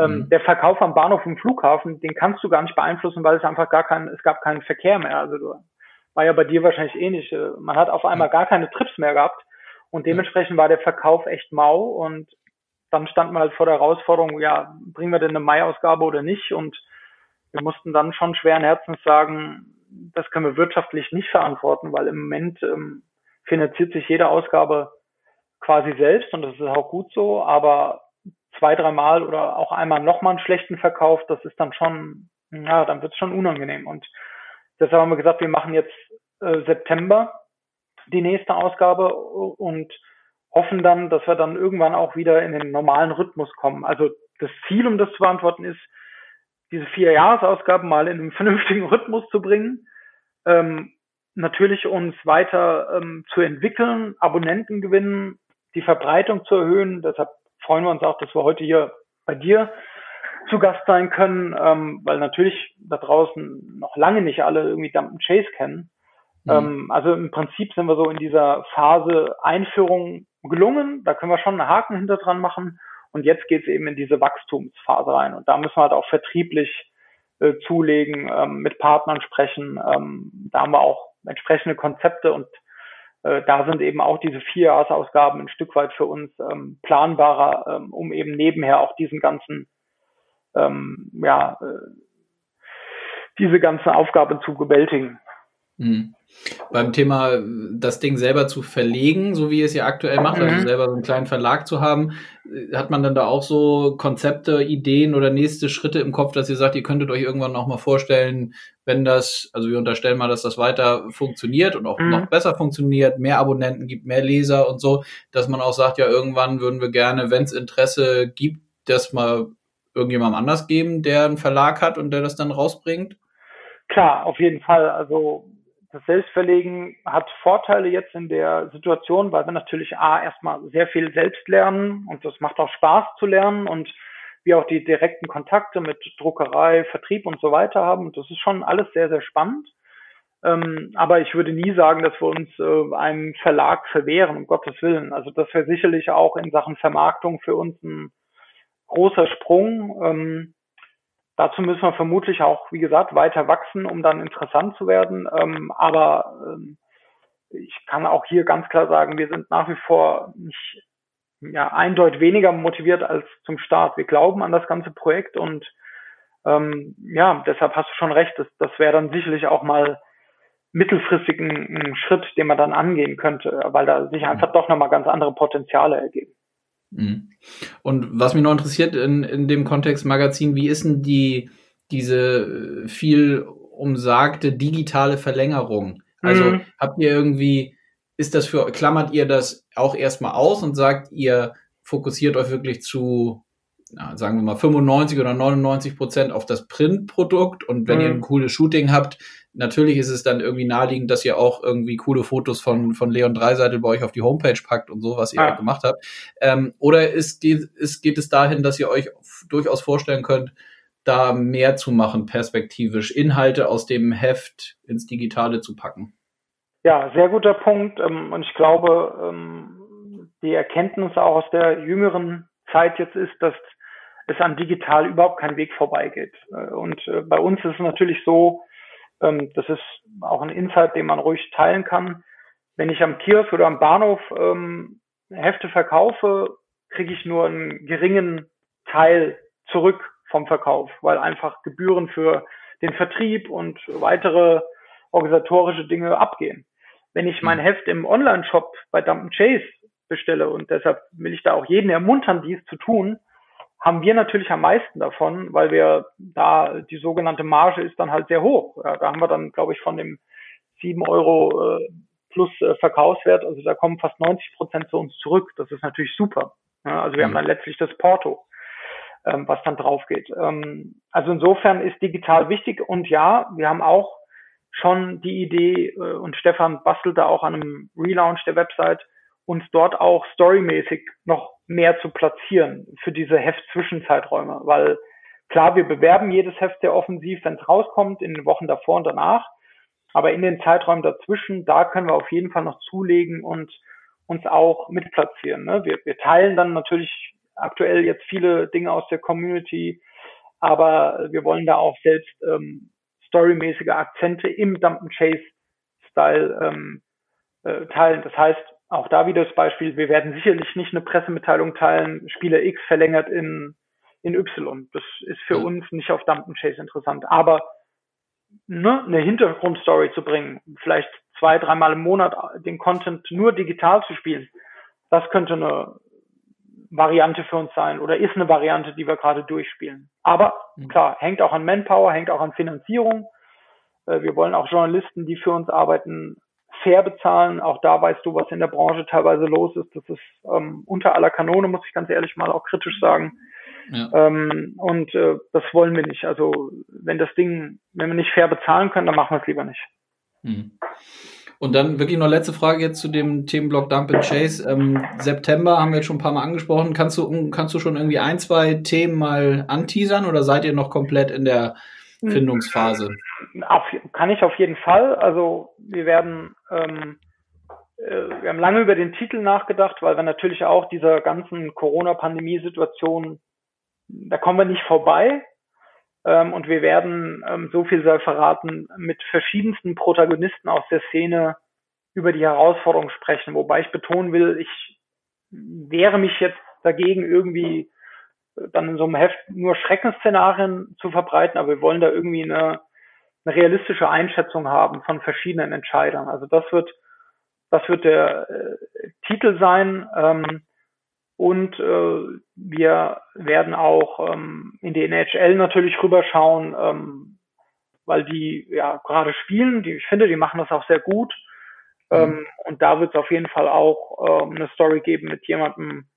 Ähm, mhm. Der Verkauf am Bahnhof und Flughafen, den kannst du gar nicht beeinflussen, weil es einfach gar kein, es gab keinen Verkehr mehr. Also du, war ja bei dir wahrscheinlich ähnlich. Äh, man hat auf einmal gar keine Trips mehr gehabt und dementsprechend war der Verkauf echt mau und dann standen wir halt vor der Herausforderung, ja, bringen wir denn eine Mai-Ausgabe oder nicht? Und wir mussten dann schon schweren Herzens sagen, das können wir wirtschaftlich nicht verantworten, weil im Moment ähm, finanziert sich jede Ausgabe quasi selbst und das ist auch gut so, aber zwei, dreimal oder auch einmal nochmal einen schlechten Verkauf, das ist dann schon, ja, dann wird es schon unangenehm. Und deshalb haben wir gesagt, wir machen jetzt äh, September die nächste Ausgabe und hoffen dann, dass wir dann irgendwann auch wieder in den normalen Rhythmus kommen. Also das Ziel, um das zu beantworten, ist, diese vier Jahresausgaben mal in einen vernünftigen Rhythmus zu bringen, ähm, natürlich uns weiter ähm, zu entwickeln, Abonnenten gewinnen, die Verbreitung zu erhöhen. Deshalb freuen wir uns auch, dass wir heute hier bei dir zu Gast sein können, ähm, weil natürlich da draußen noch lange nicht alle irgendwie Dump Chase kennen. Mhm. Ähm, also im Prinzip sind wir so in dieser Phase Einführung gelungen. Da können wir schon einen Haken hinter dran machen. Und jetzt geht es eben in diese Wachstumsphase rein. Und da müssen wir halt auch vertrieblich äh, zulegen, ähm, mit Partnern sprechen. Ähm, da haben wir auch entsprechende Konzepte und äh, da sind eben auch diese Vierjahresausgaben ein Stück weit für uns ähm, planbarer, ähm, um eben nebenher auch diesen ganzen, ähm, ja, äh, diese ganze Aufgabe zu bewältigen. Mhm. Beim Thema, das Ding selber zu verlegen, so wie ihr es ja aktuell macht, also mhm. also selber so einen kleinen Verlag zu haben, äh, hat man dann da auch so Konzepte, Ideen oder nächste Schritte im Kopf, dass ihr sagt, ihr könntet euch irgendwann auch mal vorstellen, wenn das, also wir unterstellen mal, dass das weiter funktioniert und auch mhm. noch besser funktioniert, mehr Abonnenten gibt, mehr Leser und so, dass man auch sagt, ja, irgendwann würden wir gerne, wenn es Interesse gibt, das mal irgendjemandem anders geben, der einen Verlag hat und der das dann rausbringt? Klar, auf jeden Fall. Also das Selbstverlegen hat Vorteile jetzt in der Situation, weil wir natürlich A, erstmal sehr viel selbst lernen und das macht auch Spaß zu lernen und wir auch die direkten Kontakte mit Druckerei, Vertrieb und so weiter haben. Das ist schon alles sehr, sehr spannend. Ähm, aber ich würde nie sagen, dass wir uns äh, einem Verlag verwehren, um Gottes Willen. Also das wäre sicherlich auch in Sachen Vermarktung für uns ein großer Sprung. Ähm, Dazu müssen wir vermutlich auch, wie gesagt, weiter wachsen, um dann interessant zu werden. Ähm, aber ähm, ich kann auch hier ganz klar sagen, wir sind nach wie vor nicht ja, eindeutig weniger motiviert als zum Start. Wir glauben an das ganze Projekt und ähm, ja, deshalb hast du schon recht, das, das wäre dann sicherlich auch mal mittelfristig ein, ein Schritt, den man dann angehen könnte, weil da sich einfach doch nochmal ganz andere Potenziale ergeben. Mhm. Und was mich noch interessiert in, in dem Kontext Magazin, wie ist denn die, diese viel umsagte digitale Verlängerung? Also mhm. habt ihr irgendwie, ist das für, klammert ihr das auch erstmal aus und sagt, ihr fokussiert euch wirklich zu, na, sagen wir mal, 95 oder 99 Prozent auf das Printprodukt und wenn mhm. ihr ein cooles Shooting habt, Natürlich ist es dann irgendwie naheliegend, dass ihr auch irgendwie coole Fotos von, von Leon Dreiseitel bei euch auf die Homepage packt und so, was ihr ah. gemacht habt. Ähm, oder ist, ist, geht es dahin, dass ihr euch durchaus vorstellen könnt, da mehr zu machen, perspektivisch, Inhalte aus dem Heft ins Digitale zu packen? Ja, sehr guter Punkt. Ähm, und ich glaube, ähm, die Erkenntnis auch aus der jüngeren Zeit jetzt ist, dass es an digital überhaupt kein Weg vorbeigeht. Äh, und äh, bei uns ist es natürlich so, ähm, das ist auch ein Insight, den man ruhig teilen kann. Wenn ich am Kiosk oder am Bahnhof ähm, Hefte verkaufe, kriege ich nur einen geringen Teil zurück vom Verkauf, weil einfach Gebühren für den Vertrieb und weitere organisatorische Dinge abgehen. Wenn ich mein mhm. Heft im Online-Shop bei Dump Chase bestelle und deshalb will ich da auch jeden ermuntern, dies zu tun, haben wir natürlich am meisten davon, weil wir da die sogenannte Marge ist dann halt sehr hoch. Ja, da haben wir dann, glaube ich, von dem sieben Euro äh, plus äh, Verkaufswert, also da kommen fast 90 Prozent zu uns zurück. Das ist natürlich super. Ja, also wir mhm. haben dann letztlich das Porto, ähm, was dann drauf geht. Ähm, also insofern ist digital wichtig und ja, wir haben auch schon die Idee äh, und Stefan bastelt da auch an einem Relaunch der Website, uns dort auch storymäßig noch mehr zu platzieren für diese Heft-Zwischenzeiträume, weil klar, wir bewerben jedes Heft sehr offensiv, wenn es rauskommt, in den Wochen davor und danach, aber in den Zeiträumen dazwischen, da können wir auf jeden Fall noch zulegen und uns auch mitplatzieren. Ne? Wir, wir teilen dann natürlich aktuell jetzt viele Dinge aus der Community, aber wir wollen da auch selbst ähm, storymäßige Akzente im Dump Chase Style ähm, äh, teilen. Das heißt, auch da wieder das Beispiel, wir werden sicherlich nicht eine Pressemitteilung teilen, Spieler X verlängert in, in Y. Das ist für uns nicht auf Dump Chase interessant. Aber ne, eine Hintergrundstory zu bringen, vielleicht zwei, dreimal im Monat den Content nur digital zu spielen, das könnte eine Variante für uns sein oder ist eine Variante, die wir gerade durchspielen. Aber mhm. klar, hängt auch an Manpower, hängt auch an Finanzierung. Äh, wir wollen auch Journalisten, die für uns arbeiten, fair bezahlen. Auch da weißt du, was in der Branche teilweise los ist. Das ist ähm, unter aller Kanone, muss ich ganz ehrlich mal auch kritisch sagen. Ja. Ähm, und äh, das wollen wir nicht. Also wenn das Ding, wenn wir nicht fair bezahlen können, dann machen wir es lieber nicht. Mhm. Und dann wirklich noch letzte Frage jetzt zu dem Themenblock Dump and Chase. Ähm, September haben wir jetzt schon ein paar Mal angesprochen. Kannst du, kannst du schon irgendwie ein, zwei Themen mal anteasern oder seid ihr noch komplett in der hm. Findungsphase? Auf, kann ich auf jeden Fall. Also wir werden, ähm, äh, wir haben lange über den Titel nachgedacht, weil wir natürlich auch dieser ganzen Corona-Pandemie-Situation, da kommen wir nicht vorbei. Ähm, und wir werden, ähm, so viel sei verraten, mit verschiedensten Protagonisten aus der Szene über die Herausforderungen sprechen. Wobei ich betonen will, ich wehre mich jetzt dagegen, irgendwie dann in so einem Heft nur Schreckensszenarien zu verbreiten, aber wir wollen da irgendwie eine, eine realistische Einschätzung haben von verschiedenen Entscheidern. Also das wird, das wird der äh, Titel sein. Ähm, und äh, wir werden auch ähm, in die NHL natürlich rüberschauen, ähm, weil die ja gerade spielen. Die, ich finde, die machen das auch sehr gut. Mhm. Ähm, und da wird es auf jeden Fall auch ähm, eine Story geben mit jemandem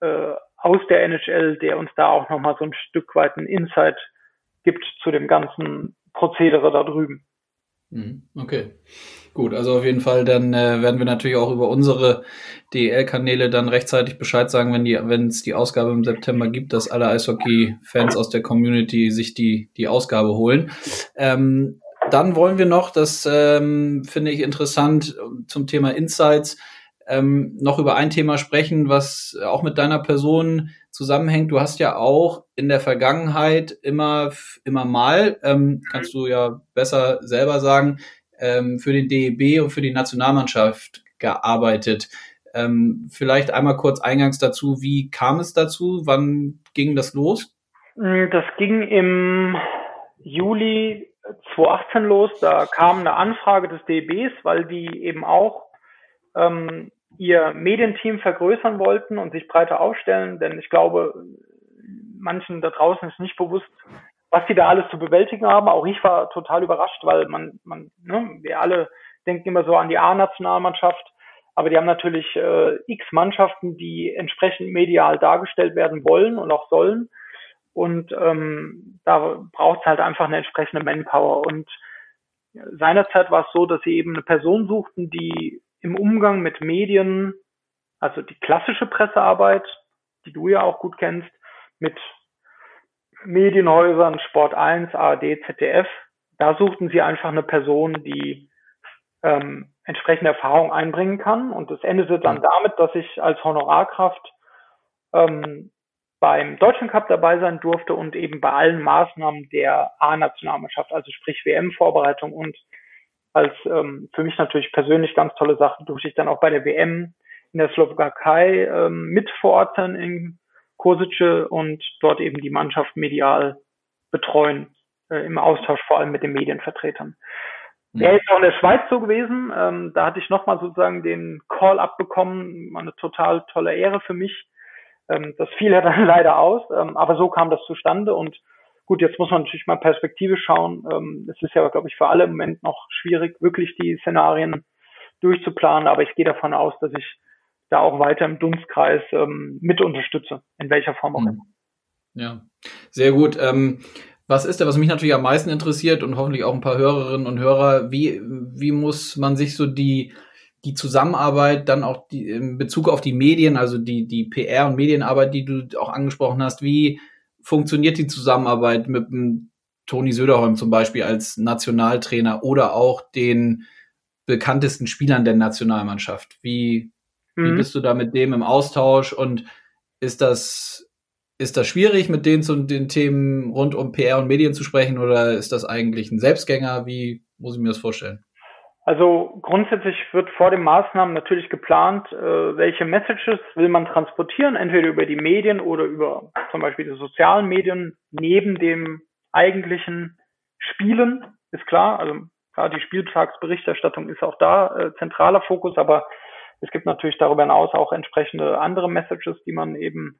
äh, aus der NHL, der uns da auch nochmal so ein Stück weit ein Insight gibt zu dem ganzen Prozedere da drüben. Mhm. Okay, gut. Also auf jeden Fall, dann äh, werden wir natürlich auch über unsere DEL-Kanäle dann rechtzeitig Bescheid sagen, wenn die, wenn es die Ausgabe im September gibt, dass alle Eishockey-Fans aus der Community sich die die Ausgabe holen. Ähm, dann wollen wir noch, das ähm, finde ich interessant zum Thema Insights, ähm, noch über ein Thema sprechen, was auch mit deiner Person zusammenhängt. Du hast ja auch in der Vergangenheit immer, immer mal, ähm, kannst du ja besser selber sagen, ähm, für den DEB und für die Nationalmannschaft gearbeitet. Ähm, vielleicht einmal kurz eingangs dazu, wie kam es dazu? Wann ging das los? Das ging im Juli 2018 los. Da kam eine Anfrage des DEBs, weil die eben auch ähm, ihr Medienteam vergrößern wollten und sich breiter aufstellen, denn ich glaube, manchen da draußen ist nicht bewusst, was sie da alles zu bewältigen haben. Auch ich war total überrascht, weil man, man, ne, wir alle denken immer so an die A-Nationalmannschaft, aber die haben natürlich äh, x Mannschaften, die entsprechend medial dargestellt werden wollen und auch sollen. Und ähm, da braucht es halt einfach eine entsprechende Manpower. Und seinerzeit war es so, dass sie eben eine Person suchten, die im Umgang mit Medien, also die klassische Pressearbeit, die du ja auch gut kennst, mit Medienhäusern, Sport 1, ARD, ZDF, da suchten sie einfach eine Person, die ähm, entsprechende Erfahrung einbringen kann. Und das endete dann damit, dass ich als Honorarkraft ähm, beim Deutschen Cup dabei sein durfte und eben bei allen Maßnahmen der A-Nationalmannschaft, also sprich WM-Vorbereitung und als ähm, für mich natürlich persönlich ganz tolle Sache, durfte ich dann auch bei der WM in der Slowakei ähm, mit vor Ort sein in Kosice und dort eben die Mannschaft medial betreuen, äh, im Austausch vor allem mit den Medienvertretern. Ja. Er ist auch in der Schweiz so gewesen. Ähm, da hatte ich nochmal sozusagen den Call abbekommen. Eine total tolle Ehre für mich. Ähm, das fiel ja dann leider aus, ähm, aber so kam das zustande und Gut, jetzt muss man natürlich mal Perspektive schauen. Ähm, es ist ja, glaube ich, für alle im Moment noch schwierig, wirklich die Szenarien durchzuplanen, aber ich gehe davon aus, dass ich da auch weiter im Dunstkreis ähm, mit unterstütze, in welcher Form auch hm. immer. Ja, sehr gut. Ähm, was ist da, was mich natürlich am meisten interessiert und hoffentlich auch ein paar Hörerinnen und Hörer, wie, wie muss man sich so die, die Zusammenarbeit dann auch die, in Bezug auf die Medien, also die, die PR und Medienarbeit, die du auch angesprochen hast, wie, funktioniert die Zusammenarbeit mit dem Toni Söderholm zum Beispiel als Nationaltrainer oder auch den bekanntesten Spielern der Nationalmannschaft? Wie, mhm. wie bist du da mit dem im Austausch und ist das, ist das schwierig, mit denen zu den Themen rund um PR und Medien zu sprechen oder ist das eigentlich ein Selbstgänger? Wie muss ich mir das vorstellen? Also grundsätzlich wird vor den Maßnahmen natürlich geplant, äh, welche Messages will man transportieren, entweder über die Medien oder über zum Beispiel die sozialen Medien neben dem eigentlichen Spielen, ist klar. Also klar, die Spieltagsberichterstattung ist auch da äh, zentraler Fokus, aber es gibt natürlich darüber hinaus auch entsprechende andere Messages, die man eben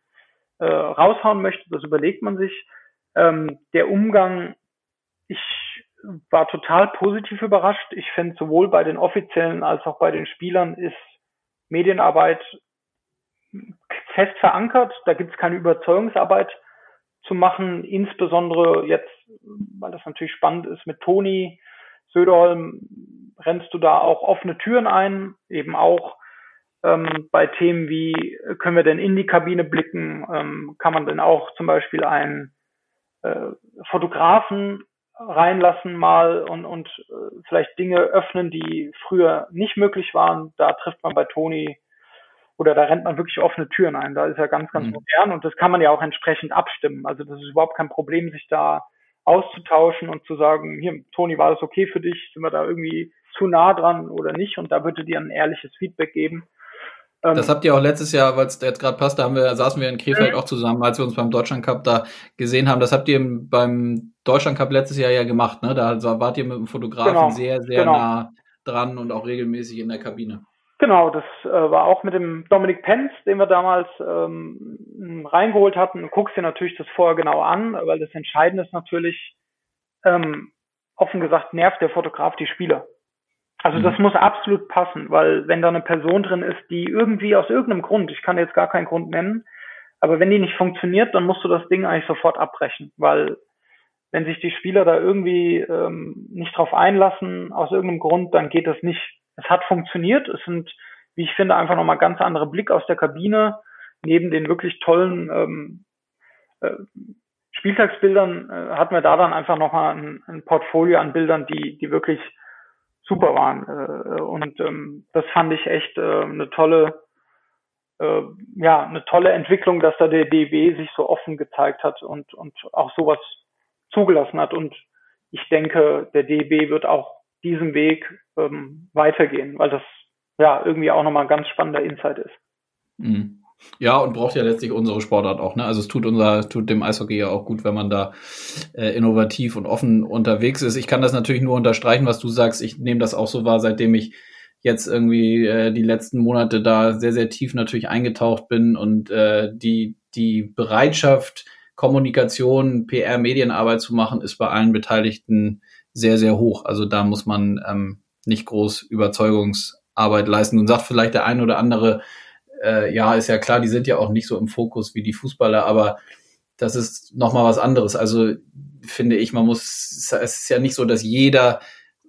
äh, raushauen möchte. Das überlegt man sich. Ähm, der Umgang, ich war total positiv überrascht. Ich finde, sowohl bei den Offiziellen als auch bei den Spielern ist Medienarbeit fest verankert. Da gibt es keine Überzeugungsarbeit zu machen, insbesondere jetzt, weil das natürlich spannend ist mit Toni Söderholm, rennst du da auch offene Türen ein, eben auch ähm, bei Themen wie, können wir denn in die Kabine blicken, ähm, kann man denn auch zum Beispiel einen äh, Fotografen reinlassen mal und, und äh, vielleicht Dinge öffnen, die früher nicht möglich waren. Da trifft man bei Toni oder da rennt man wirklich offene Türen ein. Da ist er ganz, ganz mhm. modern und das kann man ja auch entsprechend abstimmen. Also das ist überhaupt kein Problem, sich da auszutauschen und zu sagen, hier, Toni, war das okay für dich? Sind wir da irgendwie zu nah dran oder nicht? Und da würde dir ein ehrliches Feedback geben. Ähm, das habt ihr auch letztes Jahr, weil es jetzt gerade passt, da haben wir, saßen wir in Krefeld mhm. auch zusammen, als wir uns beim Deutschland Cup da gesehen haben. Das habt ihr beim Deutschland Cup letztes Jahr ja gemacht, ne? Da wart ihr mit dem Fotografen genau, sehr, sehr genau. nah dran und auch regelmäßig in der Kabine. Genau, das äh, war auch mit dem Dominik Penz, den wir damals ähm, reingeholt hatten. Du guckst dir natürlich das vorher genau an, weil das Entscheidende ist natürlich, ähm, offen gesagt, nervt der Fotograf die Spieler. Also mhm. das muss absolut passen, weil wenn da eine Person drin ist, die irgendwie aus irgendeinem Grund, ich kann jetzt gar keinen Grund nennen, aber wenn die nicht funktioniert, dann musst du das Ding eigentlich sofort abbrechen, weil wenn sich die Spieler da irgendwie ähm, nicht drauf einlassen, aus irgendeinem Grund, dann geht das nicht. Es hat funktioniert, es sind, wie ich finde, einfach nochmal ganz andere Blick aus der Kabine, neben den wirklich tollen ähm, äh, Spieltagsbildern äh, hatten wir da dann einfach nochmal ein, ein Portfolio an Bildern, die, die wirklich super waren. Äh, und ähm, das fand ich echt äh, eine tolle, äh, ja, eine tolle Entwicklung, dass da der DB sich so offen gezeigt hat und, und auch sowas zugelassen hat. Und ich denke, der DB wird auch diesen Weg ähm, weitergehen, weil das ja irgendwie auch nochmal ein ganz spannender Insight ist. Mhm. Ja, und braucht ja letztlich unsere Sportart auch. Ne? Also es tut unser, tut dem Eishockey ja auch gut, wenn man da äh, innovativ und offen unterwegs ist. Ich kann das natürlich nur unterstreichen, was du sagst. Ich nehme das auch so wahr, seitdem ich jetzt irgendwie äh, die letzten Monate da sehr, sehr tief natürlich eingetaucht bin und äh, die, die Bereitschaft, Kommunikation, PR, Medienarbeit zu machen, ist bei allen Beteiligten sehr, sehr hoch. Also da muss man ähm, nicht groß Überzeugungsarbeit leisten. Und sagt vielleicht der ein oder andere, äh, ja, ist ja klar, die sind ja auch nicht so im Fokus wie die Fußballer, aber das ist nochmal was anderes. Also finde ich, man muss, es ist ja nicht so, dass jeder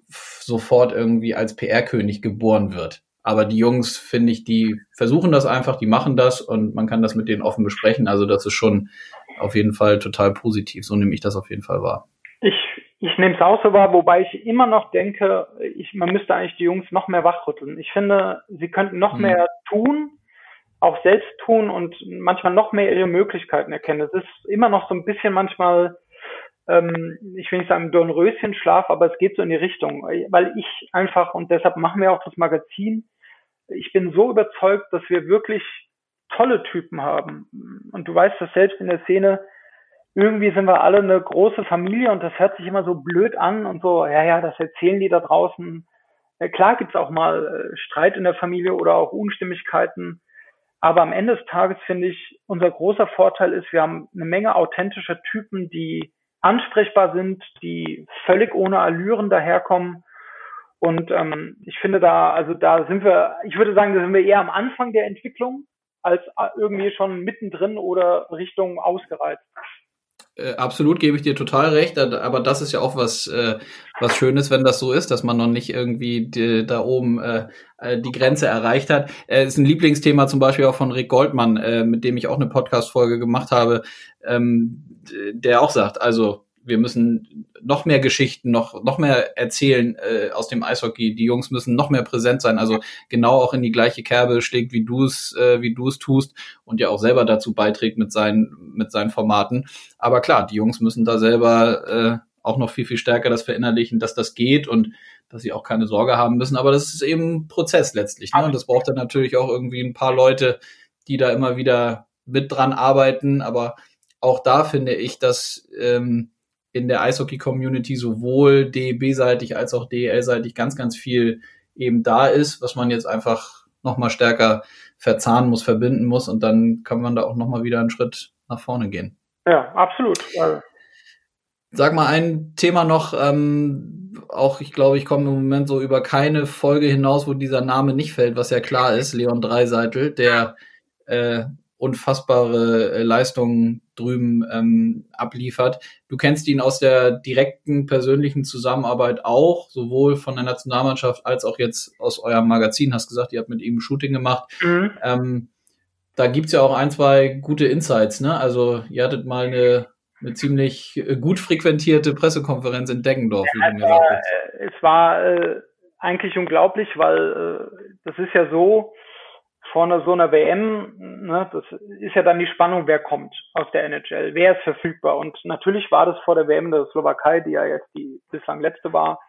sofort irgendwie als PR-König geboren wird. Aber die Jungs, finde ich, die versuchen das einfach, die machen das und man kann das mit denen offen besprechen. Also das ist schon auf jeden Fall total positiv. So nehme ich das auf jeden Fall wahr. Ich, ich nehme es auch so wahr, wobei ich immer noch denke, ich, man müsste eigentlich die Jungs noch mehr wachrütteln. Ich finde, sie könnten noch hm. mehr tun, auch selbst tun und manchmal noch mehr ihre Möglichkeiten erkennen. Es ist immer noch so ein bisschen manchmal, ähm, ich will nicht sagen Dornröschenschlaf, aber es geht so in die Richtung, weil ich einfach, und deshalb machen wir auch das Magazin, ich bin so überzeugt, dass wir wirklich tolle Typen haben. Und du weißt das selbst in der Szene, irgendwie sind wir alle eine große Familie und das hört sich immer so blöd an und so, ja, ja, das erzählen die da draußen. Ja, klar gibt's auch mal äh, Streit in der Familie oder auch Unstimmigkeiten. Aber am Ende des Tages finde ich, unser großer Vorteil ist, wir haben eine Menge authentischer Typen, die ansprechbar sind, die völlig ohne Allüren daherkommen. Und ähm, ich finde da, also da sind wir, ich würde sagen, da sind wir eher am Anfang der Entwicklung als irgendwie schon mittendrin oder Richtung ausgereizt. Äh, absolut gebe ich dir total recht, aber das ist ja auch was, äh, was Schönes, wenn das so ist, dass man noch nicht irgendwie die, da oben äh, äh die Grenze erreicht hat. Äh, ist ein Lieblingsthema zum Beispiel auch von Rick Goldmann, äh, mit dem ich auch eine Podcast-Folge gemacht habe, ähm, der auch sagt, also wir müssen noch mehr Geschichten, noch, noch mehr erzählen äh, aus dem Eishockey. Die Jungs müssen noch mehr präsent sein, also genau auch in die gleiche Kerbe schlägt, wie du es, äh, wie du es tust und ja auch selber dazu beiträgt mit seinen, mit seinen Formaten. Aber klar, die Jungs müssen da selber äh, auch noch viel, viel stärker das verinnerlichen, dass das geht und dass sie auch keine Sorge haben müssen. Aber das ist eben Prozess letztlich. Ne? Und das braucht dann natürlich auch irgendwie ein paar Leute, die da immer wieder mit dran arbeiten. Aber auch da finde ich, dass ähm, in der Eishockey-Community sowohl DEB-seitig als auch DEL-seitig ganz, ganz viel eben da ist, was man jetzt einfach nochmal stärker verzahnen muss, verbinden muss und dann kann man da auch nochmal wieder einen Schritt nach vorne gehen. Ja, absolut. Sag mal ein Thema noch, ähm, auch ich glaube, ich komme im Moment so über keine Folge hinaus, wo dieser Name nicht fällt, was ja klar ist, Leon Dreiseitel, der äh, unfassbare äh, Leistungen drüben ähm, abliefert. Du kennst ihn aus der direkten persönlichen Zusammenarbeit auch, sowohl von der Nationalmannschaft als auch jetzt aus eurem Magazin. Hast gesagt, ihr habt mit ihm ein Shooting gemacht. Mhm. Ähm, da gibt's ja auch ein, zwei gute Insights. Ne? Also ihr hattet mal eine, eine ziemlich äh, gut frequentierte Pressekonferenz in Deggendorf, wie ja, du gesagt hast. Es war äh, eigentlich unglaublich, weil äh, das ist ja so, vor einer, so einer WM, ne, das ist ja dann die Spannung, wer kommt aus der NHL, wer ist verfügbar. Und natürlich war das vor der WM der Slowakei, die ja jetzt die bislang letzte war,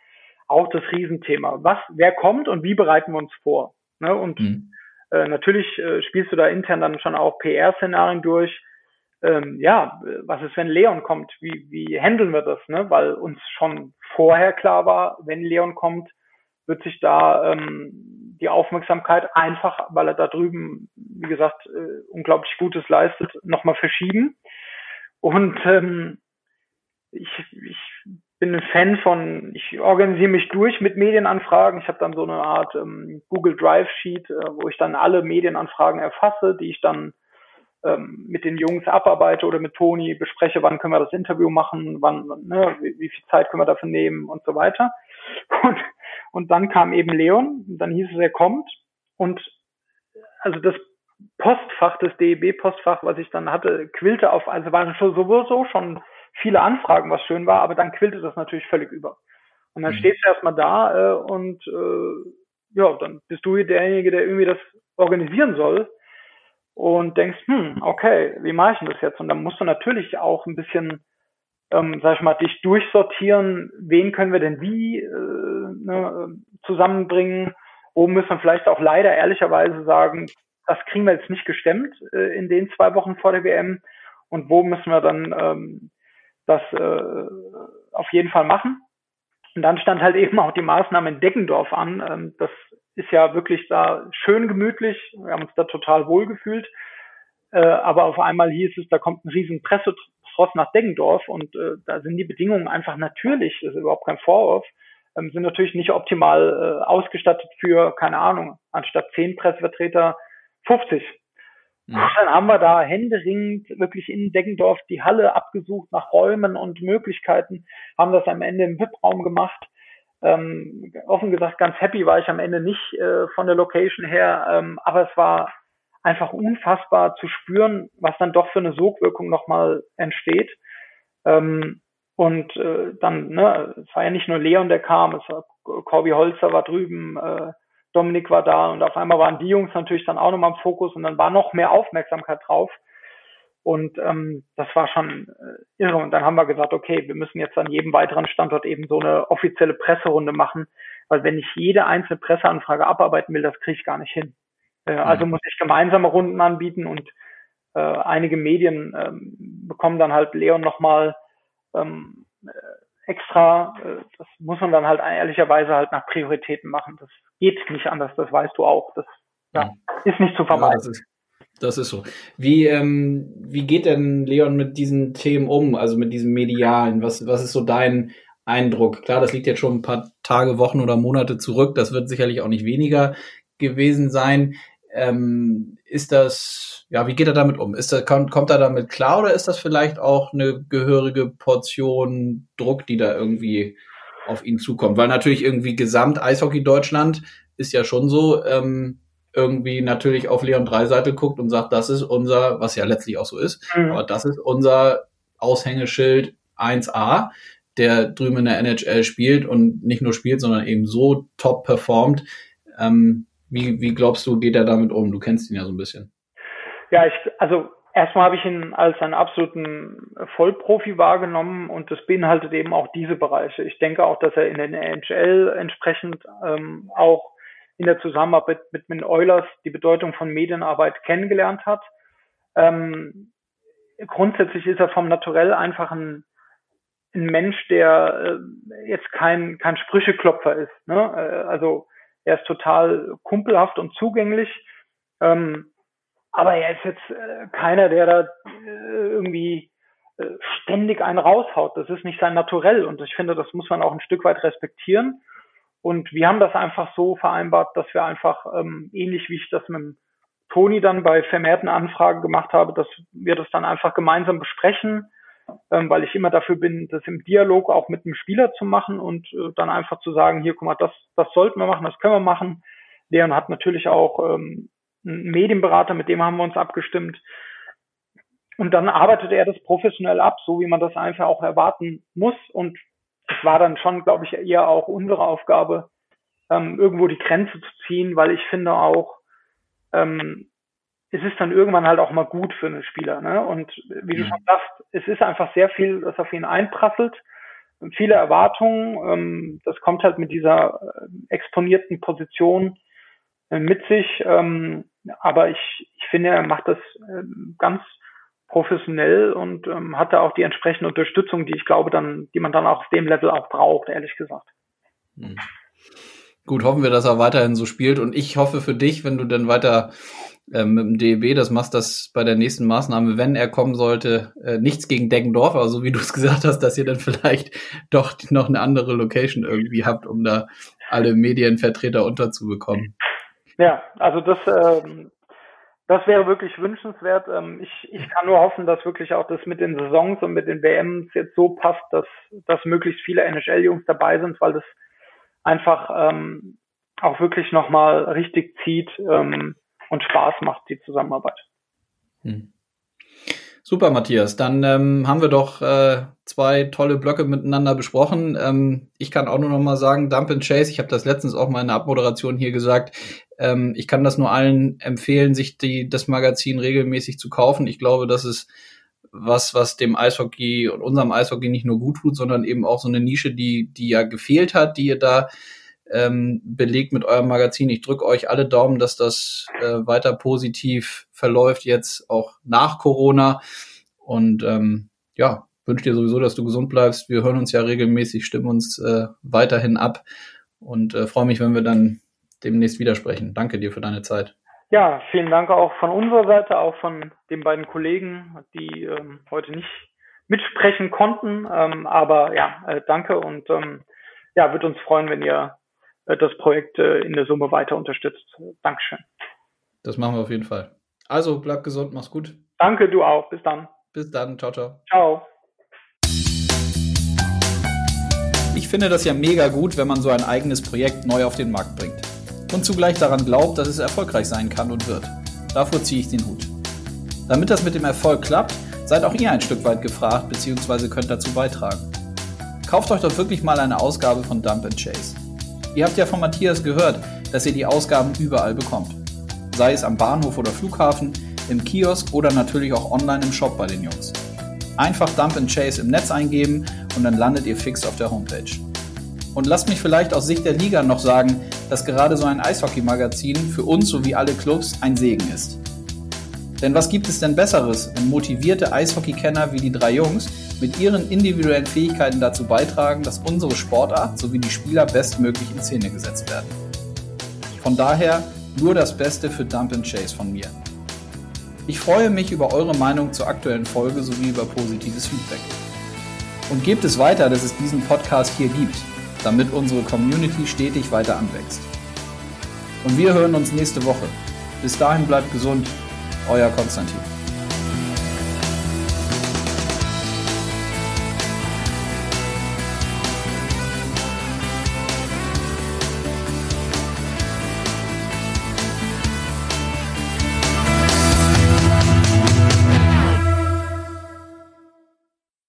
auch das Riesenthema. Was, wer kommt und wie bereiten wir uns vor? Ne? Und mhm. äh, natürlich äh, spielst du da intern dann schon auch PR-Szenarien durch. Ähm, ja, was ist, wenn Leon kommt? Wie, wie handeln wir das? Ne? Weil uns schon vorher klar war, wenn Leon kommt, wird sich da ähm, die Aufmerksamkeit einfach, weil er da drüben, wie gesagt, äh, unglaublich Gutes leistet, nochmal verschieben. Und ähm, ich, ich bin ein Fan von, ich organisiere mich durch mit Medienanfragen. Ich habe dann so eine Art ähm, Google Drive Sheet, äh, wo ich dann alle Medienanfragen erfasse, die ich dann ähm, mit den Jungs abarbeite oder mit Toni bespreche, wann können wir das Interview machen, wann, ne, wie, wie viel Zeit können wir dafür nehmen und so weiter. Und und dann kam eben Leon, dann hieß es, er kommt. Und also das Postfach, das DEB-Postfach, was ich dann hatte, quillte auf, also waren schon sowieso schon viele Anfragen, was schön war, aber dann quillte das natürlich völlig über. Und dann mhm. stehst du erstmal da äh, und äh, ja, dann bist du derjenige, der irgendwie das organisieren soll und denkst, hm, okay, wie mache ich denn das jetzt? Und dann musst du natürlich auch ein bisschen ähm, sag ich mal, dich durchsortieren, wen können wir denn wie äh, ne, zusammenbringen, wo müssen wir vielleicht auch leider ehrlicherweise sagen, das kriegen wir jetzt nicht gestemmt äh, in den zwei Wochen vor der WM und wo müssen wir dann ähm, das äh, auf jeden Fall machen. Und dann stand halt eben auch die Maßnahme in Deckendorf an. Ähm, das ist ja wirklich da schön gemütlich. Wir haben uns da total wohl gefühlt. Äh, aber auf einmal hieß es, da kommt ein riesen Presse, Frost nach Deggendorf und äh, da sind die Bedingungen einfach natürlich, das ist überhaupt kein Vorwurf, ähm, sind natürlich nicht optimal äh, ausgestattet für, keine Ahnung, anstatt zehn Pressevertreter 50. Mhm. Dann haben wir da händeringend wirklich in Deggendorf die Halle abgesucht nach Räumen und Möglichkeiten, haben das am Ende im VIP-Raum gemacht. Ähm, offen gesagt, ganz happy war ich am Ende nicht äh, von der Location her, ähm, aber es war einfach unfassbar zu spüren, was dann doch für eine Sogwirkung nochmal entsteht. Ähm, und äh, dann, ne, es war ja nicht nur Leon, der kam, es war Corby Holzer war drüben, äh, Dominik war da und auf einmal waren die Jungs natürlich dann auch nochmal im Fokus und dann war noch mehr Aufmerksamkeit drauf. Und ähm, das war schon äh, irre. Und dann haben wir gesagt, okay, wir müssen jetzt an jedem weiteren Standort eben so eine offizielle Presserunde machen, weil wenn ich jede einzelne Presseanfrage abarbeiten will, das kriege ich gar nicht hin. Äh, also muss ich gemeinsame Runden anbieten und äh, einige Medien ähm, bekommen dann halt Leon nochmal ähm, äh, extra. Äh, das muss man dann halt ehrlicherweise halt nach Prioritäten machen. Das geht nicht anders, das weißt du auch. Das ja, ist nicht zu vermeiden. Ja, das, ist, das ist so. Wie, ähm, wie geht denn Leon mit diesen Themen um, also mit diesem Medialen? Was, was ist so dein Eindruck? Klar, das liegt jetzt schon ein paar Tage, Wochen oder Monate zurück. Das wird sicherlich auch nicht weniger gewesen sein. Ähm, ist das, ja, wie geht er damit um? Ist das, kommt, kommt er damit klar oder ist das vielleicht auch eine gehörige Portion Druck, die da irgendwie auf ihn zukommt? Weil natürlich irgendwie Gesamt Eishockey Deutschland ist ja schon so, ähm, irgendwie natürlich auf Leon Dreiseite guckt und sagt, das ist unser, was ja letztlich auch so ist, mhm. aber das ist unser Aushängeschild 1A, der drüben in der NHL spielt und nicht nur spielt, sondern eben so top performt. Ähm, wie, wie glaubst du, geht er damit um? Du kennst ihn ja so ein bisschen. Ja, ich, also erstmal habe ich ihn als einen absoluten Vollprofi wahrgenommen und das beinhaltet eben auch diese Bereiche. Ich denke auch, dass er in den NHL entsprechend ähm, auch in der Zusammenarbeit mit, mit Oilers die Bedeutung von Medienarbeit kennengelernt hat. Ähm, grundsätzlich ist er vom Naturell einfach ein, ein Mensch, der äh, jetzt kein, kein Sprücheklopfer ist. Ne? Äh, also er ist total kumpelhaft und zugänglich. Ähm, aber er ist jetzt äh, keiner, der da äh, irgendwie äh, ständig einen raushaut. Das ist nicht sein Naturell. Und ich finde, das muss man auch ein Stück weit respektieren. Und wir haben das einfach so vereinbart, dass wir einfach, ähm, ähnlich wie ich das mit Toni dann bei vermehrten Anfragen gemacht habe, dass wir das dann einfach gemeinsam besprechen ähm, weil ich immer dafür bin, das im Dialog auch mit dem Spieler zu machen und äh, dann einfach zu sagen, hier, guck mal, das, das sollten wir machen, das können wir machen. Leon hat natürlich auch ähm, einen Medienberater, mit dem haben wir uns abgestimmt. Und dann arbeitet er das professionell ab, so wie man das einfach auch erwarten muss. Und es war dann schon, glaube ich, eher auch unsere Aufgabe, ähm, irgendwo die Grenze zu ziehen, weil ich finde auch, ähm, es ist dann irgendwann halt auch mal gut für einen Spieler. Ne? Und wie du mhm. schon sagst, es ist einfach sehr viel, das auf ihn einprasselt. Viele Erwartungen. Ähm, das kommt halt mit dieser äh, exponierten Position äh, mit sich. Ähm, aber ich, ich finde, er macht das äh, ganz professionell und ähm, hat da auch die entsprechende Unterstützung, die ich glaube dann, die man dann auch auf dem Level auch braucht, ehrlich gesagt. Mhm. Gut, hoffen wir, dass er weiterhin so spielt. Und ich hoffe für dich, wenn du dann weiter ähm, mit dem DEB das machst, dass bei der nächsten Maßnahme, wenn er kommen sollte, äh, nichts gegen Deggendorf, aber so wie du es gesagt hast, dass ihr dann vielleicht doch noch eine andere Location irgendwie habt, um da alle Medienvertreter unterzubekommen. Ja, also das, ähm, das wäre wirklich wünschenswert. Ähm, ich, ich kann nur hoffen, dass wirklich auch das mit den Saisons und mit den WMs jetzt so passt, dass, dass möglichst viele NHL-Jungs dabei sind, weil das einfach ähm, auch wirklich nochmal richtig zieht ähm, und Spaß macht, die Zusammenarbeit. Hm. Super, Matthias. Dann ähm, haben wir doch äh, zwei tolle Blöcke miteinander besprochen. Ähm, ich kann auch nur noch mal sagen, Dump and Chase, ich habe das letztens auch mal in der Abmoderation hier gesagt, ähm, ich kann das nur allen empfehlen, sich die, das Magazin regelmäßig zu kaufen. Ich glaube, das ist was, was dem Eishockey und unserem Eishockey nicht nur gut tut, sondern eben auch so eine Nische, die, die ja gefehlt hat, die ihr da ähm, belegt mit eurem Magazin. Ich drücke euch alle Daumen, dass das äh, weiter positiv verläuft, jetzt auch nach Corona. Und ähm, ja, wünsche dir sowieso, dass du gesund bleibst. Wir hören uns ja regelmäßig, stimmen uns äh, weiterhin ab und äh, freue mich, wenn wir dann demnächst widersprechen. Danke dir für deine Zeit. Ja, vielen Dank auch von unserer Seite, auch von den beiden Kollegen, die ähm, heute nicht mitsprechen konnten. Ähm, aber ja, äh, danke und ähm, ja, würde uns freuen, wenn ihr äh, das Projekt äh, in der Summe weiter unterstützt. Dankeschön. Das machen wir auf jeden Fall. Also bleib gesund, mach's gut. Danke, du auch. Bis dann. Bis dann. Ciao, ciao. Ciao. Ich finde das ja mega gut, wenn man so ein eigenes Projekt neu auf den Markt bringt und zugleich daran glaubt, dass es erfolgreich sein kann und wird. Davor ziehe ich den Hut. Damit das mit dem Erfolg klappt, seid auch ihr ein Stück weit gefragt bzw. könnt dazu beitragen. Kauft euch doch wirklich mal eine Ausgabe von Dump Chase. Ihr habt ja von Matthias gehört, dass ihr die Ausgaben überall bekommt. Sei es am Bahnhof oder Flughafen, im Kiosk oder natürlich auch online im Shop bei den Jungs. Einfach Dump Chase im Netz eingeben und dann landet ihr fix auf der Homepage. Und lasst mich vielleicht aus Sicht der Liga noch sagen, dass gerade so ein Eishockey-Magazin für uns sowie alle Clubs ein Segen ist. Denn was gibt es denn Besseres, wenn motivierte Eishockey-Kenner wie die drei Jungs mit ihren individuellen Fähigkeiten dazu beitragen, dass unsere Sportart sowie die Spieler bestmöglich in Szene gesetzt werden. Von daher nur das Beste für Dump and Chase von mir. Ich freue mich über eure Meinung zur aktuellen Folge sowie über positives Feedback. Und gebt es weiter, dass es diesen Podcast hier gibt, damit unsere Community stetig weiter anwächst. Und wir hören uns nächste Woche. Bis dahin bleibt gesund, euer Konstantin.